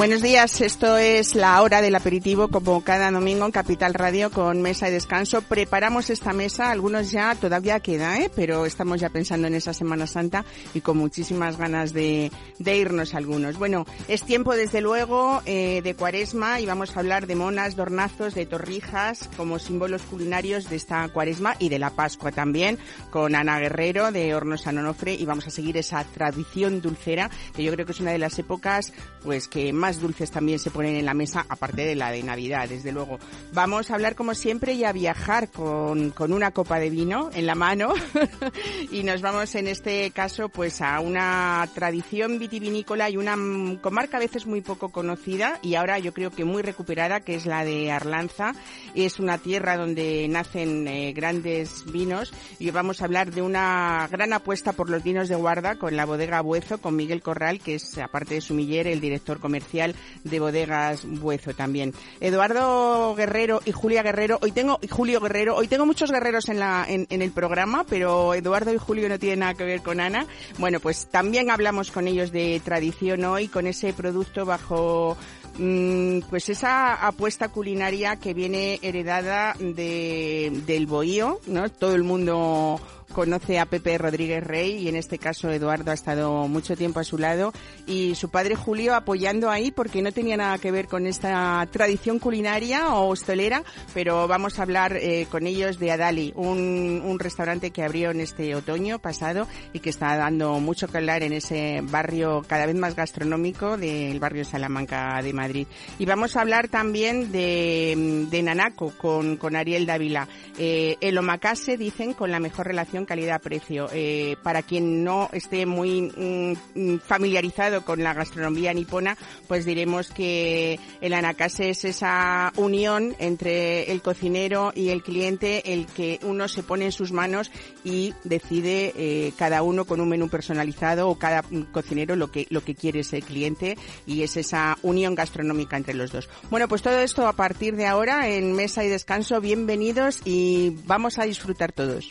Buenos días, esto es la hora del aperitivo como cada domingo en Capital Radio con mesa y descanso. Preparamos esta mesa, algunos ya todavía queda, ¿eh? pero estamos ya pensando en esa Semana Santa y con muchísimas ganas de, de irnos algunos. Bueno, es tiempo desde luego eh, de cuaresma y vamos a hablar de monas, dornazos, de torrijas como símbolos culinarios de esta cuaresma y de la Pascua también con Ana Guerrero de Hornos San Onofre y vamos a seguir esa tradición dulcera que yo creo que es una de las épocas pues que más dulces también se ponen en la mesa, aparte de la de Navidad, desde luego. Vamos a hablar como siempre y a viajar con, con una copa de vino en la mano y nos vamos en este caso pues a una tradición vitivinícola y una comarca a veces muy poco conocida y ahora yo creo que muy recuperada, que es la de Arlanza. Es una tierra donde nacen eh, grandes vinos y vamos a hablar de una gran apuesta por los vinos de guarda con la bodega Buezo, con Miguel Corral, que es aparte de sumiller el director comercial de Bodegas Buezo también. Eduardo Guerrero y Julia Guerrero, hoy tengo, Julio Guerrero, hoy tengo muchos guerreros en, la, en, el programa, pero Eduardo y Julio no tienen nada que ver con Ana. Bueno, pues también hablamos con ellos de tradición hoy, con ese producto bajo mm, pues esa apuesta culinaria que viene heredada de, del bohío, ¿no? Todo el mundo conoce a Pepe Rodríguez Rey y en este caso Eduardo ha estado mucho tiempo a su lado y su padre Julio apoyando ahí porque no tenía nada que ver con esta tradición culinaria o hostelera, pero vamos a hablar eh, con ellos de Adali, un, un, restaurante que abrió en este otoño pasado y que está dando mucho que hablar en ese barrio cada vez más gastronómico del barrio Salamanca de Madrid. Y vamos a hablar también de, de Nanaco con, con Ariel Dávila. Eh, el omakase, dicen, con la mejor relación calidad-precio. Eh, para quien no esté muy mm, familiarizado con la gastronomía nipona, pues diremos que el anakase es esa unión entre el cocinero y el cliente, el que uno se pone en sus manos y decide eh, cada uno con un menú personalizado o cada cocinero lo que lo que quiere ese cliente y es esa unión gastronómica entre los dos. Bueno, pues todo esto a partir de ahora en mesa y descanso. Bienvenidos y vamos a disfrutar todos.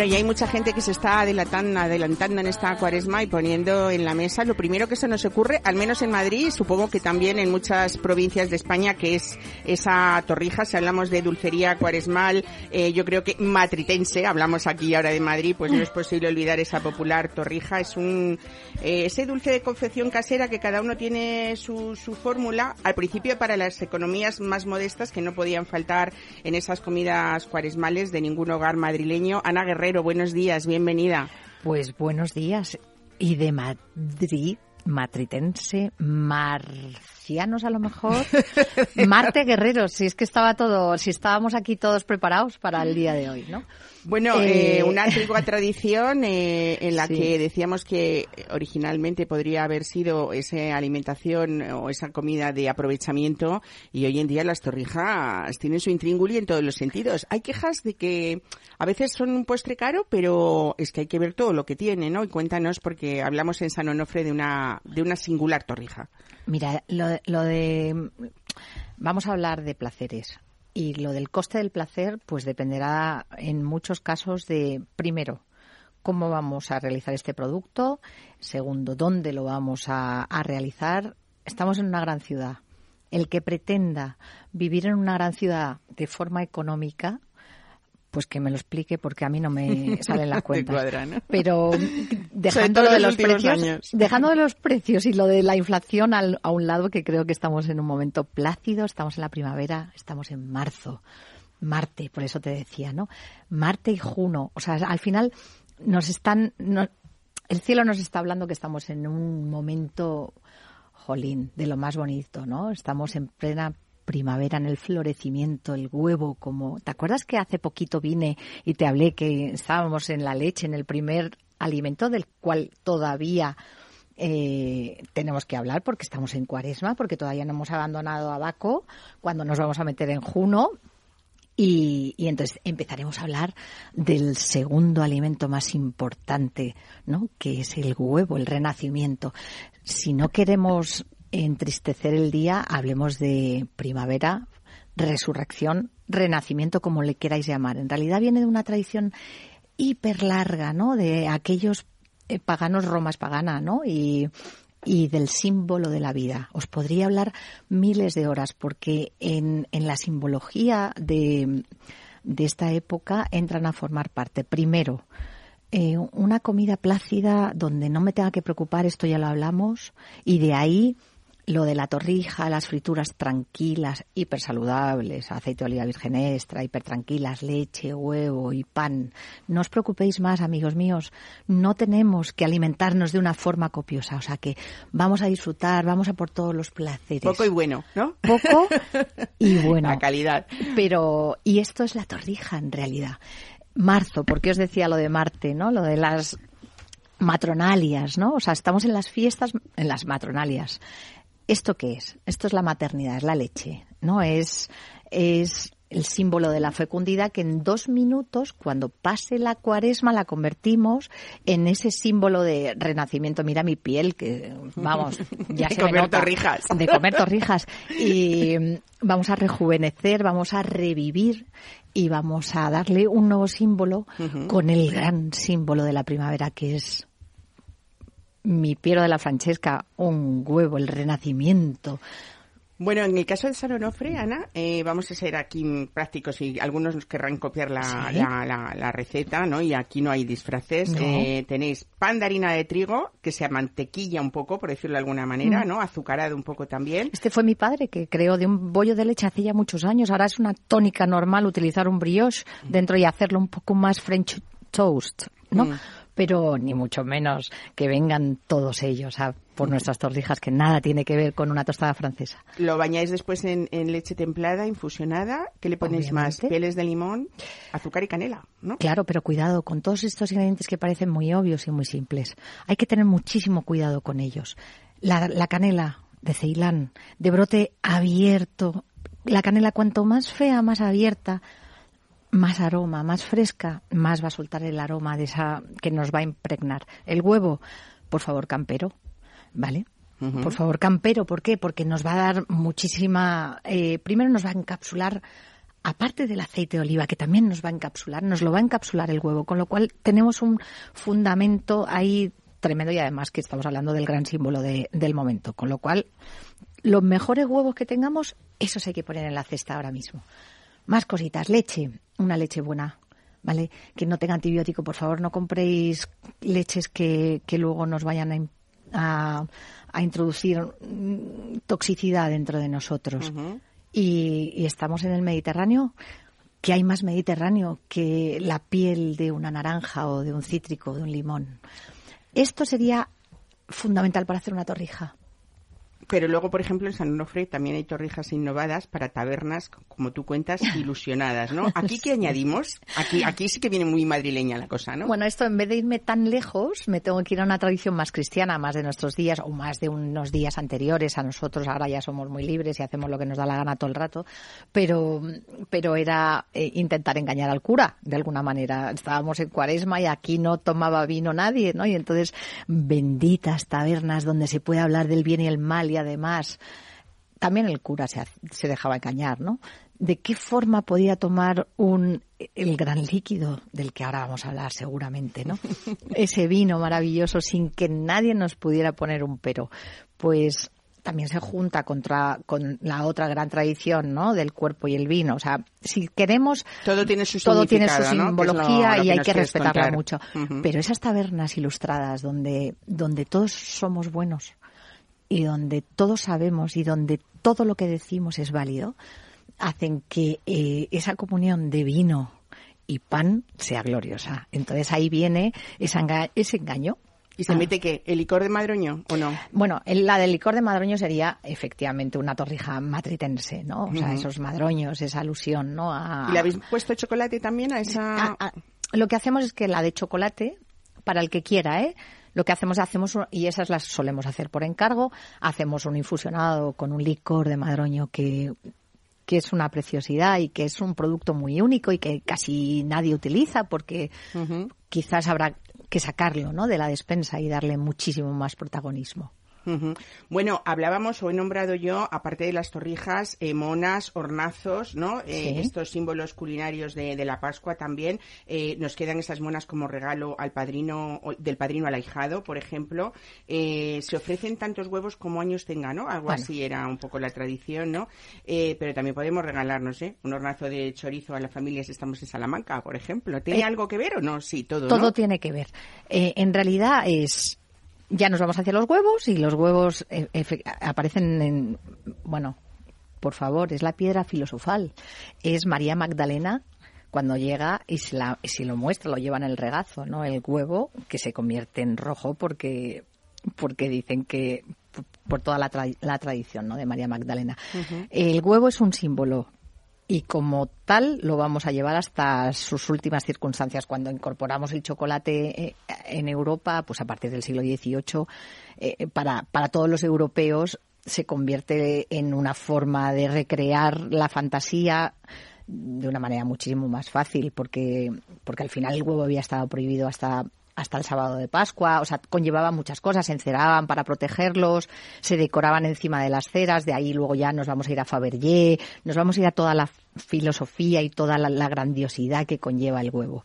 Bueno, y hay mucha gente que se está adelantando, en esta cuaresma y poniendo en la mesa lo primero que se nos ocurre, al menos en Madrid, supongo que también en muchas provincias de España, que es esa torrija. Si hablamos de dulcería cuaresmal, eh, yo creo que matritense, hablamos aquí ahora de Madrid, pues no es posible olvidar esa popular torrija. Es un eh, ese dulce de confección casera que cada uno tiene su, su fórmula. Al principio para las economías más modestas que no podían faltar en esas comidas cuaresmales de ningún hogar madrileño. Ana Guerrero Buenos días, bienvenida. Pues buenos días. Y de Madrid, matritense, marcianos a lo mejor. Marte Guerrero, si es que estaba todo, si estábamos aquí todos preparados para el día de hoy, ¿no? Bueno, eh, eh, una antigua tradición eh, en la que decíamos que originalmente podría haber sido esa alimentación o esa comida de aprovechamiento y hoy en día las torrijas tienen su intrínguli en todos los sentidos. Hay quejas de que a veces son un postre caro, pero es que hay que ver todo lo que tiene, ¿no? Y cuéntanos porque hablamos en San Onofre de una, de una singular torrija. Mira, lo, lo de... Vamos a hablar de placeres. Y lo del coste del placer, pues dependerá en muchos casos de, primero, cómo vamos a realizar este producto, segundo, dónde lo vamos a, a realizar. Estamos en una gran ciudad. El que pretenda vivir en una gran ciudad de forma económica, pues que me lo explique porque a mí no me salen las cuentas. Pero dejando de los precios, dejando de los precios y lo de la inflación a un lado, que creo que estamos en un momento plácido, estamos en la primavera, estamos en marzo. Marte, por eso te decía, ¿no? Marte y Juno, o sea, al final nos están, el cielo nos está hablando que estamos en un momento, jolín, de lo más bonito, ¿no? Estamos en plena primavera en el florecimiento, el huevo, como, ¿te acuerdas que hace poquito vine y te hablé que estábamos en la leche, en el primer alimento del cual todavía eh, tenemos que hablar porque estamos en cuaresma, porque todavía no hemos abandonado a Baco, cuando nos vamos a meter en Juno. Y, y, entonces empezaremos a hablar del segundo alimento más importante, ¿no? Que es el huevo, el renacimiento. Si no queremos entristecer el día, hablemos de primavera, resurrección, renacimiento, como le queráis llamar. En realidad viene de una tradición hiper larga, ¿no? De aquellos eh, paganos, Roma es pagana, ¿no? Y, y del símbolo de la vida. Os podría hablar miles de horas porque en, en la simbología de, de esta época entran a formar parte, primero, eh, una comida plácida donde no me tenga que preocupar, esto ya lo hablamos, y de ahí lo de la torrija, las frituras tranquilas, hiper saludables, aceite de oliva virgen extra, hiper tranquilas, leche, huevo y pan. No os preocupéis más, amigos míos, no tenemos que alimentarnos de una forma copiosa, o sea que vamos a disfrutar, vamos a por todos los placeres. Poco y bueno, ¿no? Poco y bueno. La calidad. Pero, y esto es la torrija en realidad. Marzo, porque os decía lo de Marte, ¿no? Lo de las matronalias, ¿no? O sea, estamos en las fiestas, en las matronalias. ¿Esto qué es? Esto es la maternidad, es la leche, ¿no? Es, es el símbolo de la fecundidad que en dos minutos, cuando pase la cuaresma, la convertimos en ese símbolo de renacimiento. Mira mi piel, que vamos, ya de se comer me nota. torrijas. De comer torrijas. Y mm, vamos a rejuvenecer, vamos a revivir y vamos a darle un nuevo símbolo con el gran símbolo de la primavera que es mi Piero de la Francesca, un huevo, el renacimiento. Bueno, en el caso de San Onofre, Ana, eh, vamos a ser aquí prácticos y algunos nos querrán copiar la, Sí. la, la- la receta, ¿no? Y aquí no hay disfraces. No. Eh, tenéis pan de harina de trigo, que se mantequilla un poco, por decirlo de alguna manera, Mm. ¿no? Azucarado un poco también. Este fue mi padre que creó de un bollo de leche hace ya muchos años. Ahora es una tónica normal utilizar un brioche dentro y hacerlo un poco más French toast, ¿no? Mm. Pero ni mucho menos que vengan todos ellos a por nuestras torrijas, que nada tiene que ver con una tostada francesa. Lo bañáis después en, en leche templada, infusionada. ¿Qué le ponéis más? Peles de limón, azúcar y canela, ¿no? Claro, pero cuidado con todos estos ingredientes que parecen muy obvios y muy simples. Hay que tener muchísimo cuidado con ellos. La, la canela de Ceilán, de brote abierto. La canela cuanto más fea, más abierta, más aroma, más fresca, más va a soltar el aroma de esa que nos va a impregnar. El huevo, por favor, campero, ¿vale? Por favor, campero, ¿por qué? Porque nos va a dar muchísima. eh, primero nos va a encapsular, aparte del aceite de oliva, que también nos va a encapsular, nos lo va a encapsular el huevo, con lo cual tenemos un fundamento ahí tremendo y además que estamos hablando del gran símbolo de- del momento, con lo cual los mejores huevos que tengamos, esos hay que poner en la cesta ahora mismo. Más cositas, leche, una leche buena, ¿vale? Que no tenga antibiótico, por favor, no compréis leches que, que luego nos vayan a, a, a introducir mm, toxicidad dentro de nosotros. Y, y estamos en el Mediterráneo, que hay más Mediterráneo que la piel de una naranja o de un cítrico, de un limón. Esto sería fundamental para hacer una torrija. Pero luego, por ejemplo, en San Onofre también hay torrijas innovadas para tabernas, como tú cuentas, ilusionadas, ¿no? Aquí, ¿qué añadimos? Aquí, aquí sí que viene muy madrileña la cosa, ¿no? Bueno, esto en vez de irme tan lejos, me tengo que ir a una tradición más cristiana, más de nuestros días o más de unos días anteriores a nosotros. Ahora ya somos muy libres y hacemos lo que nos da la gana todo el rato, pero, pero era eh, intentar engañar al cura, de alguna manera. Estábamos en cuaresma y aquí no tomaba vino nadie, ¿no? Y entonces, benditas tabernas donde se puede hablar del bien y el mal y además también el cura se, se dejaba engañar, ¿no? ¿De qué forma podía tomar un el gran líquido del que ahora vamos a hablar seguramente, ¿no? Ese vino maravilloso sin que nadie nos pudiera poner un pero. Pues también se junta contra con la otra gran tradición, ¿no? Del cuerpo y el vino. O sea, si queremos Todo tiene su todo tiene su significado, ¿no? Que es lo- simbología lo y hay que respetarla contar. mucho. Pero esas tabernas ilustradas donde, donde todos somos buenos y donde todos sabemos y donde todo lo que decimos es válido, hacen que eh, esa comunión de vino y pan sea gloriosa. Entonces ahí viene ese engaño ¿Y se ah. mete qué? ¿El licor de madroño o no? Bueno, la del licor de madroño sería efectivamente una torrija matritense, ¿no? O sea, esos madroños, esa alusión, ¿no? ¿Y le habéis puesto chocolate también a esa...? lo que hacemos es que la de chocolate, para el que quiera, ¿eh? Lo que hacemos, hacemos, y esas las solemos hacer por encargo, hacemos un infusionado con un licor de madroño que que es una preciosidad y que es un producto muy único y que casi nadie utiliza porque quizás habrá que sacarlo ¿no? de la despensa y darle muchísimo más protagonismo. Bueno, hablábamos o he nombrado yo, aparte de las torrijas, eh, monas, hornazos, ¿no? Eh, estos símbolos culinarios de, la Pascua también. Eh, nos quedan esas monas como regalo al padrino, del padrino al ahijado, por ejemplo. se ofrecen tantos huevos como años tengan, ¿no? Algo así era un poco la tradición, ¿no? pero también podemos regalarnos, ¿eh? Un hornazo de chorizo a la familia si estamos en Salamanca, por ejemplo. ¿Tiene algo que ver o no? Sí, todo. Todo tiene que ver. en realidad es ya nos vamos hacia los huevos y los huevos eh, aparecen en, bueno, por favor, es la piedra filosofal. Es María Magdalena cuando llega y se, la, si lo muestra, lo lleva en el regazo, ¿no? El huevo que se convierte en rojo porque porque dicen que por toda la, la tradición ¿no? de María Magdalena. El huevo es un símbolo y como tal lo vamos a llevar hasta sus últimas circunstancias. Cuando incorporamos el chocolate eh, en Europa, pues a partir del siglo XVIII, eh, para, para todos los europeos se convierte en una forma de recrear la fantasía de una manera muchísimo más fácil porque porque al final el huevo había estado prohibido hasta hasta el sábado de Pascua, o sea, conllevaba muchas cosas, se enceraban para protegerlos, se decoraban encima de las ceras, de ahí luego ya nos vamos a ir a Fabergé, nos vamos a ir a toda la filosofía y toda la, grandiosidad que conlleva el huevo.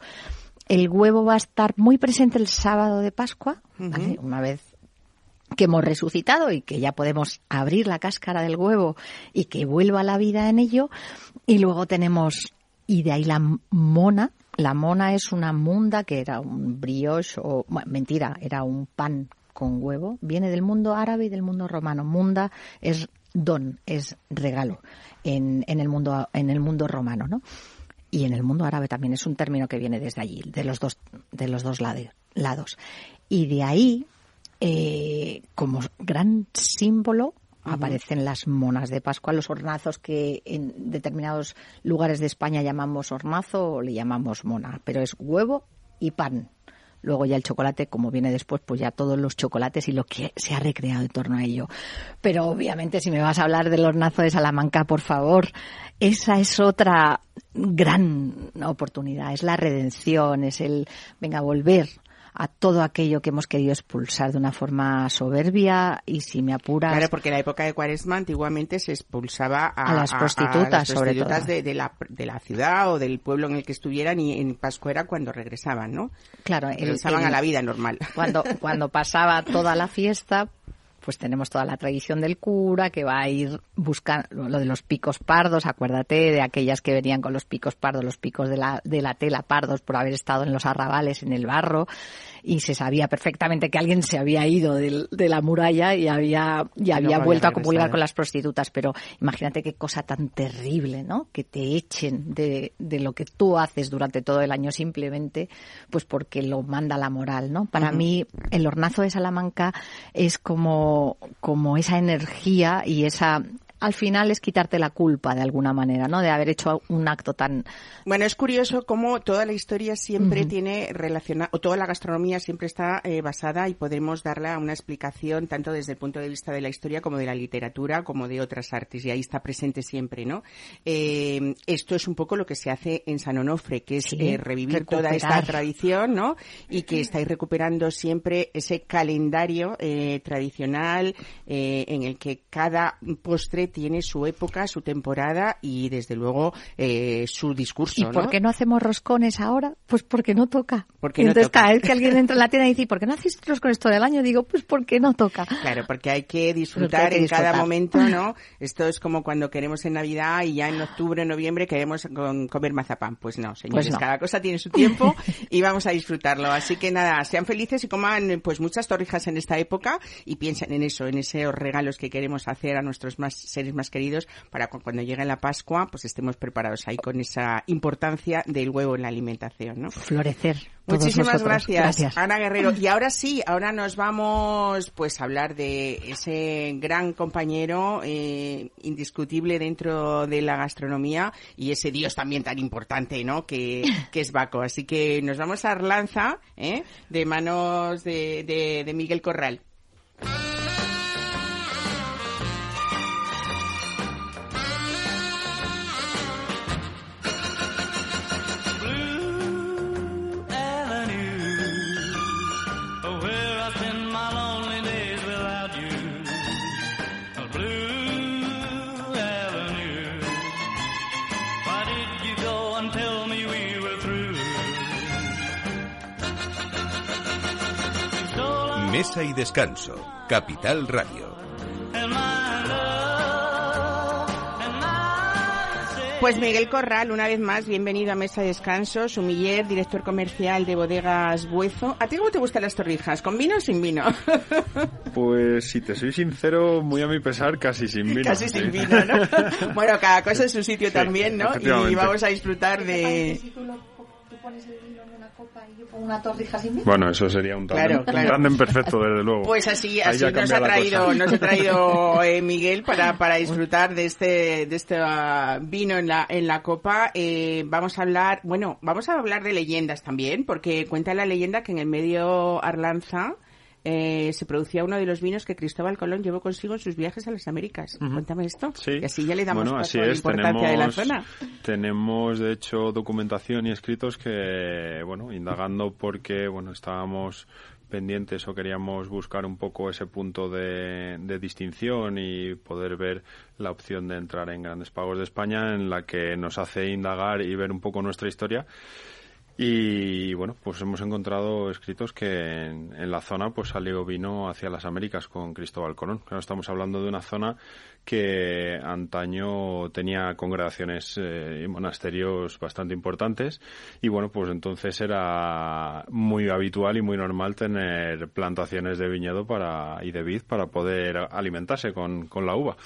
El huevo va a estar muy presente el sábado de Pascua, una vez que hemos resucitado y que ya podemos abrir la cáscara del huevo y que vuelva la vida en ello. Y luego tenemos, y de ahí la mona, la mona es una munda que era un brioche o mentira, era un pan con huevo. Viene del mundo árabe y del mundo romano. Munda es don, es regalo en, en el mundo en el mundo romano, ¿no? Y en el mundo árabe también es un término que viene desde allí, de los dos de los dos lados. Y de ahí eh, como gran símbolo aparecen las monas de Pascua, los hornazos que en determinados lugares de España llamamos hornazo o le llamamos mona, pero es huevo y pan. Luego ya el chocolate, como viene después, pues ya todos los chocolates y lo que se ha recreado en torno a ello. Pero obviamente si me vas a hablar del hornazo de Salamanca, por favor, esa es otra gran oportunidad, es la redención, es el, venga, volver a todo aquello que hemos querido expulsar de una forma soberbia y si me apuras... Claro, porque en la época de Cuaresma antiguamente se expulsaba a, las prostitutas, sobre todo. De, de, la, de la ciudad o del pueblo en el que estuvieran y en Pascua era cuando regresaban, ¿no? Claro. Regresaban a la vida normal. Cuando, cuando pasaba toda la fiesta, pues tenemos toda la tradición del cura que va a ir buscando lo de los picos pardos, acuérdate de aquellas que venían con los picos pardos, los picos de la, de la tela pardos por haber estado en los arrabales, en el barro, y se sabía perfectamente que alguien se había ido de, la muralla y había, y había vuelto a comulgar con las prostitutas. Pero imagínate qué cosa tan terrible, ¿no? Que te echen de, de lo que tú haces durante todo el año simplemente, pues porque lo manda la moral, ¿no? Para mí, el hornazo de Salamanca es como, como esa energía y esa al final es quitarte la culpa de alguna manera, ¿no? De haber hecho un acto tan... Bueno, es curioso cómo toda la historia siempre tiene relacionada, o toda la gastronomía siempre está eh, basada y podemos darle una explicación tanto desde el punto de vista de la historia como de la literatura, como de otras artes, y ahí está presente siempre, ¿no? Eh, esto es un poco lo que se hace en San Onofre, que es eh, revivir toda esta tradición, ¿no? Y que estáis recuperando siempre ese calendario tradicional en el que cada postre tiene su época, su temporada y desde luego eh, su discurso. ¿Y por qué no hacemos roscones ahora? Pues porque no toca. Porque entonces cada vez que alguien entra en la tienda y dice, ¿por qué no hacéis roscones todo el año? Digo, pues porque no toca. Claro, porque hay que disfrutar en cada momento, ¿no? Esto es como cuando queremos en Navidad y ya en octubre, noviembre queremos comer mazapán. Pues no, señores, pues cada cosa tiene su tiempo y vamos a disfrutarlo. Así que nada, sean felices y coman pues muchas torrijas en esta época y piensen en eso, en esos regalos que queremos hacer a nuestros más seres seres más queridos, para cuando llegue la Pascua, pues estemos preparados ahí con esa importancia del huevo en la alimentación, ¿no? Florecer. Muchísimas gracias, Ana Guerrero. Y ahora sí, ahora nos vamos pues a hablar de ese gran compañero eh, indiscutible dentro de la gastronomía y ese dios también tan importante, ¿no? Que, que es Baco. Así que nos vamos a Arlanza, ¿eh? de manos de, de, de Miguel Corral. Mesa y descanso. Capital Radio. Pues Miguel Corral, una vez más, bienvenido a Mesa y Descanso, sumiller, director comercial de Bodegas Buezo. ¿A ti cómo te gustan las torrijas? ¿Con vino o sin vino? Pues si te soy sincero, muy a mi pesar, casi sin vino. Casi sin vino, ¿no? bueno, cada cosa en su sitio también, ¿no? Y vamos a disfrutar de una torrija sin Bueno, eso sería un tándem, perfecto, desde luego. Pues así, así nos ha traído, nos ha traído eh, Miguel para, para disfrutar de este, de este uh, vino en la, en la copa. Eh, vamos a hablar, bueno, vamos a hablar de leyendas también, porque cuenta la leyenda que en el medio Arlanza, eh, se producía uno de los vinos que Cristóbal Colón llevó consigo en sus viajes a las Américas. Cuéntame esto. Sí. Y así ya le damos bueno, así la importancia de la zona. Tenemos, de hecho, documentación y escritos que, bueno, indagando porque, bueno, estábamos pendientes o queríamos buscar un poco ese punto de, de, distinción y poder ver la opción de entrar en Grandes Pagos de España en la que nos hace indagar y ver un poco nuestra historia y bueno, pues hemos encontrado escritos que en, la zona pues salió vino hacia las Américas con Cristóbal Colón. Claro, estamos hablando de una zona que antaño tenía congregaciones eh, y monasterios bastante importantes y bueno, pues entonces era muy habitual y muy normal tener plantaciones de viñedo para y de vid para poder alimentarse con, con la uva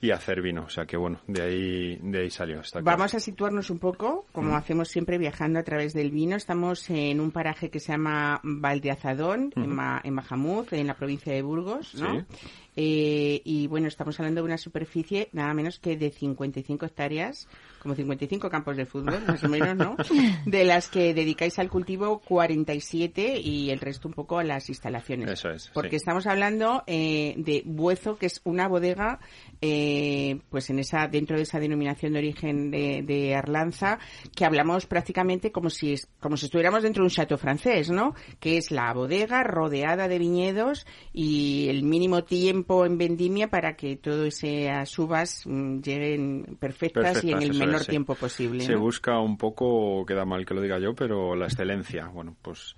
y hacer vino. O sea que bueno, de ahí de ahí salió. Vamos a situarnos un poco, como hacemos siempre viajando a través del vino. Estamos en un paraje que se llama Valdeazadón, en, Ma en Majamuz, en la provincia de Burgos, ¿no? Eh, y bueno, estamos hablando de una superficie nada menos que de 55 hectáreas, como 55 campos de fútbol, más o menos, ¿no? De las que dedicáis al cultivo 47 y el resto un poco a las instalaciones. Eso es. Porque estamos hablando eh, de Buezo, que es una bodega, eh, pues en esa dentro de esa denominación de origen de, de, Arlanza, que hablamos prácticamente como si como si estuviéramos dentro de un chateau francés, ¿no? Que es la bodega rodeada de viñedos y el mínimo tiempo en vendimia para que todas esas uvas mm, lleguen perfectas, y en el menor tiempo posible. Se busca un poco, queda mal que lo diga yo, pero la excelencia. Bueno, pues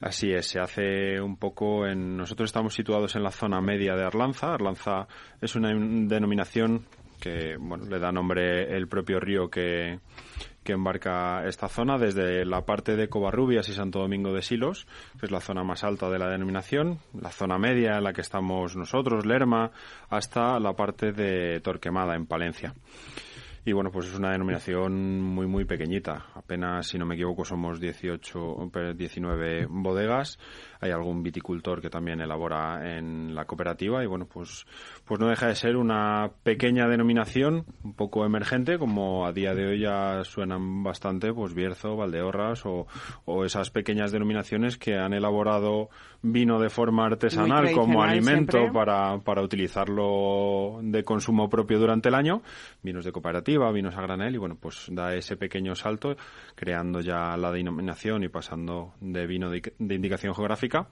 así es, se hace un poco en... Nosotros estamos situados en la zona media de Arlanza. Arlanza es una denominación que, bueno, le da nombre el propio río que que embarca esta zona desde la parte de Covarrubias y Santo Domingo de Silos, que es la zona más alta de la denominación, la zona media en la que estamos nosotros, Lerma, hasta la parte de Torquemada, en Palencia. Y bueno, pues es una denominación muy, muy pequeñita. Apenas, si no me equivoco, somos 18, 19 bodegas. Hay algún viticultor que también elabora en la cooperativa y bueno, pues, pues no deja de ser una pequeña denominación, un poco emergente, como a día de hoy ya suenan bastante, pues Bierzo, Valdeorras o, o esas pequeñas denominaciones que han elaborado vino de forma artesanal como alimento para, para utilizarlo de consumo propio durante el año, vinos de cooperativa, vinos a granel y bueno, pues da ese pequeño salto creando ya la denominación y pasando de vino de indicación geográfica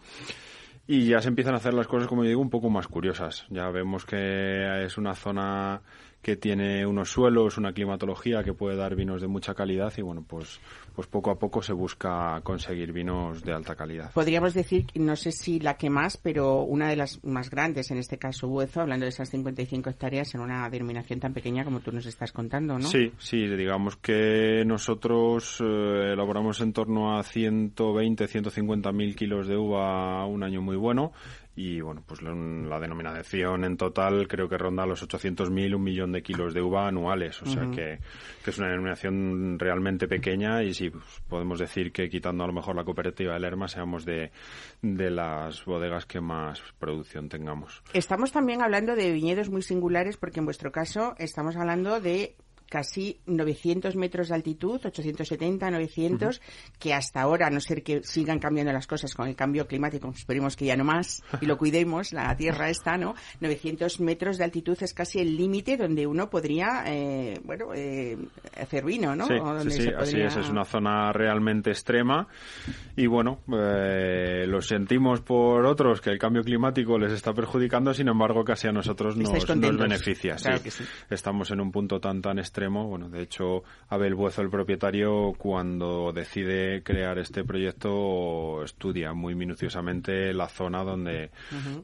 y ya se empiezan a hacer las cosas, como digo, un poco más curiosas. Ya vemos que es una zona que tiene unos suelos, una climatología que puede dar vinos de mucha calidad y bueno, pues pues poco a poco se busca conseguir vinos de alta calidad. Podríamos decir, no sé si la que más, pero una de las más grandes, en este caso Buezo, hablando de esas 55 hectáreas en una denominación tan pequeña como tú nos estás contando, ¿no? Sí, sí, digamos que nosotros eh, elaboramos en torno a 120, 150 mil kilos de uva un año muy bueno y bueno, pues la, denominación en total creo que ronda los 800.000, un millón de kilos de uva anuales, o sea que, es una denominación realmente pequeña y sí, pues, podemos decir que quitando a lo mejor la cooperativa de Lerma seamos de, de las bodegas que más producción tengamos. Estamos también hablando de viñedos muy singulares porque en vuestro caso estamos hablando de casi 900 metros de altitud, 870, 900, que hasta ahora, a no ser que sigan cambiando las cosas con el cambio climático, esperemos que ya no más, y lo cuidemos, la Tierra está, ¿no? 900 metros de altitud es casi el límite donde uno podría, eh, bueno, eh, hacer vino, ¿no? Sí, sí, así es, es una zona realmente extrema y bueno, eh, lo sentimos por otros que el cambio climático les está perjudicando, sin embargo, casi a nosotros nos, nos beneficia. sí. Estamos en un punto tan, tan extremo bueno, de hecho, Abel Buezo, el propietario, cuando decide crear este proyecto, estudia muy minuciosamente la zona donde,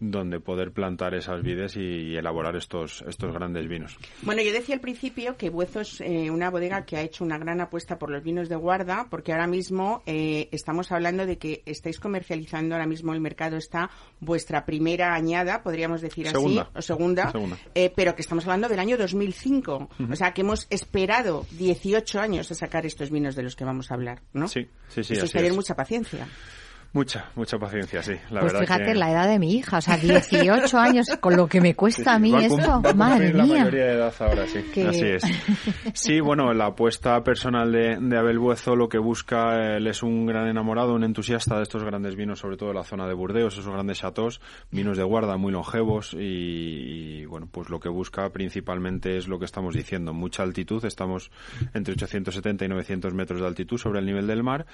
donde poder plantar esas vides y, elaborar estos, estos grandes vinos. Bueno, yo decía al principio que Buezo es eh, una bodega que ha hecho una gran apuesta por los vinos de guarda, porque ahora mismo eh, estamos hablando de que estáis comercializando, ahora mismo el mercado está vuestra primera añada, podríamos decir así, o segunda, eh, pero que estamos hablando del año 2005. O sea, que hemos esperado 18 años a sacar estos vinos de los que vamos a hablar, ¿no? Sí, sí, sí. Eso es tener mucha paciencia. Mucha, mucha paciencia, sí. La pues verdad fíjate la edad de mi hija, o sea, 18 años, con lo que me cuesta a mí esto, madre la mía. mayoría de edad ahora, sí. Así es. Sí, bueno, la apuesta personal de, de, Abel Buezo lo que busca, él es un gran enamorado, un entusiasta de estos grandes vinos, sobre todo de la zona de Burdeos, esos grandes chateaux, vinos de guarda muy longevos y, y, bueno, pues lo que busca principalmente es lo que estamos diciendo, mucha altitud, estamos entre 870 y 900 metros de altitud sobre el nivel del mar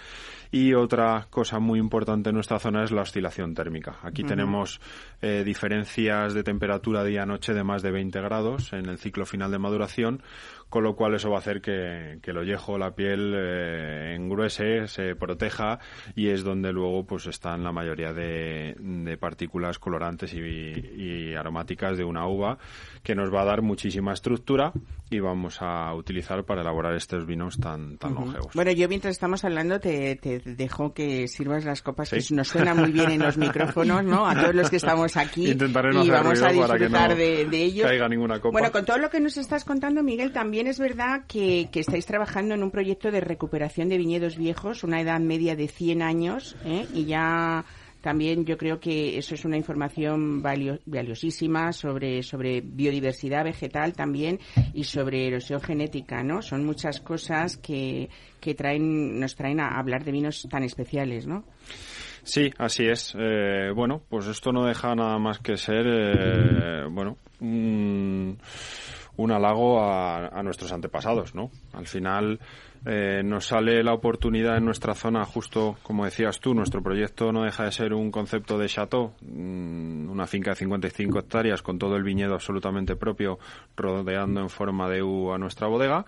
y otra cosa muy importante importante en nuestra zona es la oscilación térmica. Aquí tenemos eh, diferencias de temperatura día-noche de más de 20 grados en el ciclo final de maduración, con lo cual eso va a hacer que, que el ollejo, la piel eh, engruese, se proteja y es donde luego pues están la mayoría de, de partículas colorantes y, y, aromáticas de una uva que nos va a dar muchísima estructura y vamos a utilizar para elaborar estos vinos tan, tan longevos. Bueno, yo mientras estamos hablando te, te dejo que sirvas las copas que nos suena muy bien en los micrófonos, ¿no? A todos los que estamos aquí Intentaré no y vamos a disfrutar para que no de, de ellos. Caiga ninguna copa. Bueno, con todo lo que nos estás contando, Miguel, también es verdad que, estáis trabajando en un proyecto de recuperación de viñedos viejos, una edad media de 100 años, ¿eh? y ya también yo creo que eso es una información valio, valiosísima sobre, sobre biodiversidad vegetal también y sobre erosión genética, ¿no? Son muchas cosas que, que traen, nos traen a hablar de vinos tan especiales, ¿no? Sí, así es. Eh, bueno, pues esto no deja nada más que ser, eh, bueno, un un halago a, a nuestros antepasados, ¿no? Al final eh, nos sale la oportunidad en nuestra zona, justo como decías tú, nuestro proyecto no deja de ser un concepto de chateau, mm, una finca de 55 hectáreas con todo el viñedo absolutamente propio rodeando en forma de U a nuestra bodega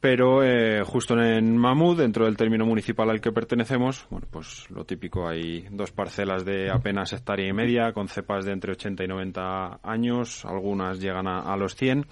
pero eh, justo en Mamud, dentro del término municipal al que pertenecemos, bueno, pues lo típico, hay dos parcelas de apenas hectárea y media, con cepas de entre 80 y 90 años, algunas llegan a, a los 100.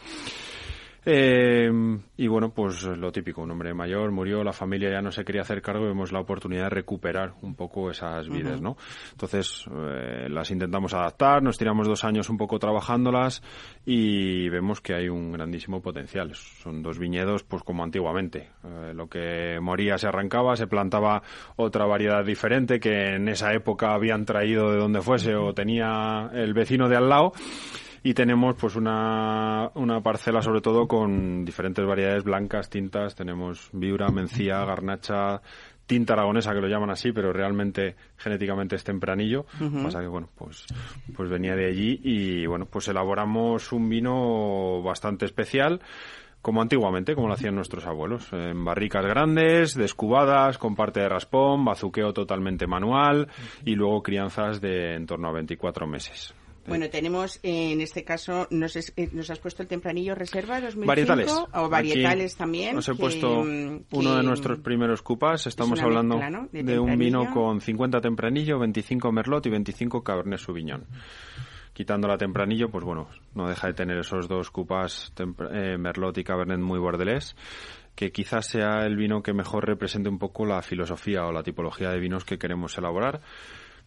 Eh, y bueno, pues lo típico, un hombre mayor murió, la familia ya no se quería hacer cargo y vemos la oportunidad de recuperar un poco esas vidas, ¿no? Entonces, eh, las intentamos adaptar, nos tiramos dos años un poco trabajándolas y vemos que hay un grandísimo potencial. Son dos viñedos, pues como antiguamente. Eh, lo que moría se arrancaba, se plantaba otra variedad diferente que en esa época habían traído de donde fuese o tenía el vecino de al lado y tenemos pues una, una parcela sobre todo con diferentes variedades blancas, tintas, tenemos viura, mencía, garnacha, tinta aragonesa que lo llaman así, pero realmente genéticamente es tempranillo. Pasa que bueno, pues pues venía de allí y bueno, pues elaboramos un vino bastante especial como antiguamente, como lo hacían nuestros abuelos, en barricas grandes, descubadas, con parte de raspón, bazuqueo totalmente manual y luego crianzas de en torno a 24 meses. Bueno, tenemos en este caso, nos, es, eh, nos has puesto el tempranillo reserva 2005 varietales. o varietales Aquí también. Os he que, puesto que uno de nuestros primeros cupas. Estamos hablando mezcla, ¿no? de, de un vino con 50 tempranillo, 25 merlot y 25 cabernet sauvignon. Quitando la tempranillo, pues bueno, no deja de tener esos dos cupas eh, merlot y cabernet muy bordelés que quizás sea el vino que mejor represente un poco la filosofía o la tipología de vinos que queremos elaborar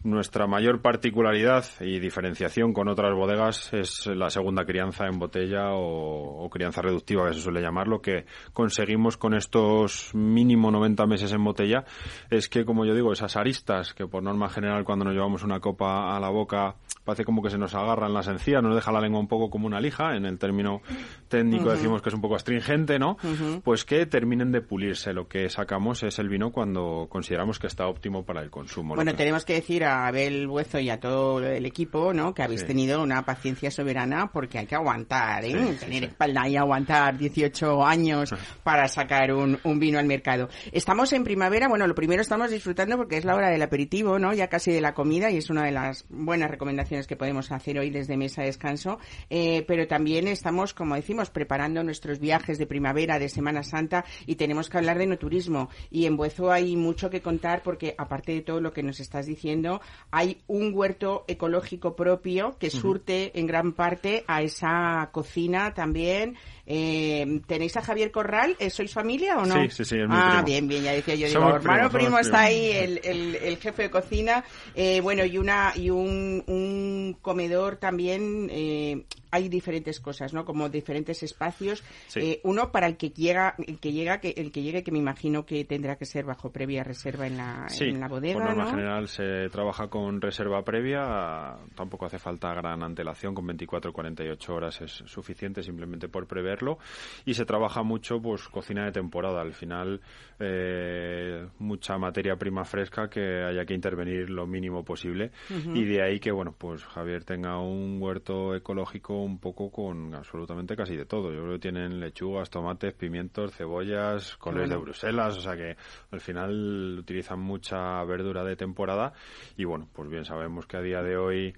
Nuestra mayor particularidad y diferenciación con otras bodegas es la segunda crianza en botella o, crianza reductiva, que se suele llamar. Lo que conseguimos con estos mínimo 90 meses en botella es que, como yo digo, esas aristas que por norma general cuando nos llevamos una copa a la boca parece como que se nos agarran las encías, nos deja la lengua un poco como una lija, en el término técnico decimos que es un poco astringente, ¿no? Pues que terminen de pulirse. Lo que sacamos es el vino cuando consideramos que está óptimo para el consumo. Bueno, tenemos que decir a Abel Buezo y a todo el equipo, ¿no? Que habéis tenido una paciencia soberana porque hay que aguantar, ¿eh? Tener espalda y aguantar 18 años para sacar un, vino al mercado. Estamos en primavera, bueno, lo primero estamos disfrutando porque es la hora del aperitivo, ¿no? Ya casi de la comida y es una de las buenas recomendaciones que podemos hacer hoy desde Mesa de Descanso. Eh, pero también estamos, como decimos, preparando nuestros viajes de primavera, de Semana Santa y tenemos que hablar de no turismo. Y en Buezo hay mucho que contar porque, aparte de todo lo que nos estás diciendo, hay un huerto ecológico propio que surte en gran parte a esa cocina también. Eh, ¿Tenéis a Javier Corral? ¿Eh, ¿Sois familia o no? Sí, sí, sí, es mi Ah, bien, bien, ya decía yo, digo, hermano primo está ahí, el, el, jefe de cocina, eh, bueno, y una y un, un comedor también eh, hay diferentes cosas, ¿no? Como diferentes espacios. Eh, uno para el que llega, el que llega, que el que llegue, que me imagino que tendrá que ser bajo previa reserva en la, en la bodega. Por norma general se trabaja con reserva previa. Tampoco hace falta gran antelación, con 24 o 48 horas es suficiente simplemente por preverlo. Y se trabaja mucho, pues cocina de temporada. Al final, eh, mucha materia prima fresca que haya que intervenir lo mínimo posible. Y de ahí que, bueno, pues Javier tenga un huerto ecológico un poco con absolutamente casi de todo. Yo creo que tienen lechugas, tomates, pimientos, cebollas, coles de Bruselas, o sea que al final utilizan mucha verdura de temporada. Y bueno, pues bien sabemos que a día de hoy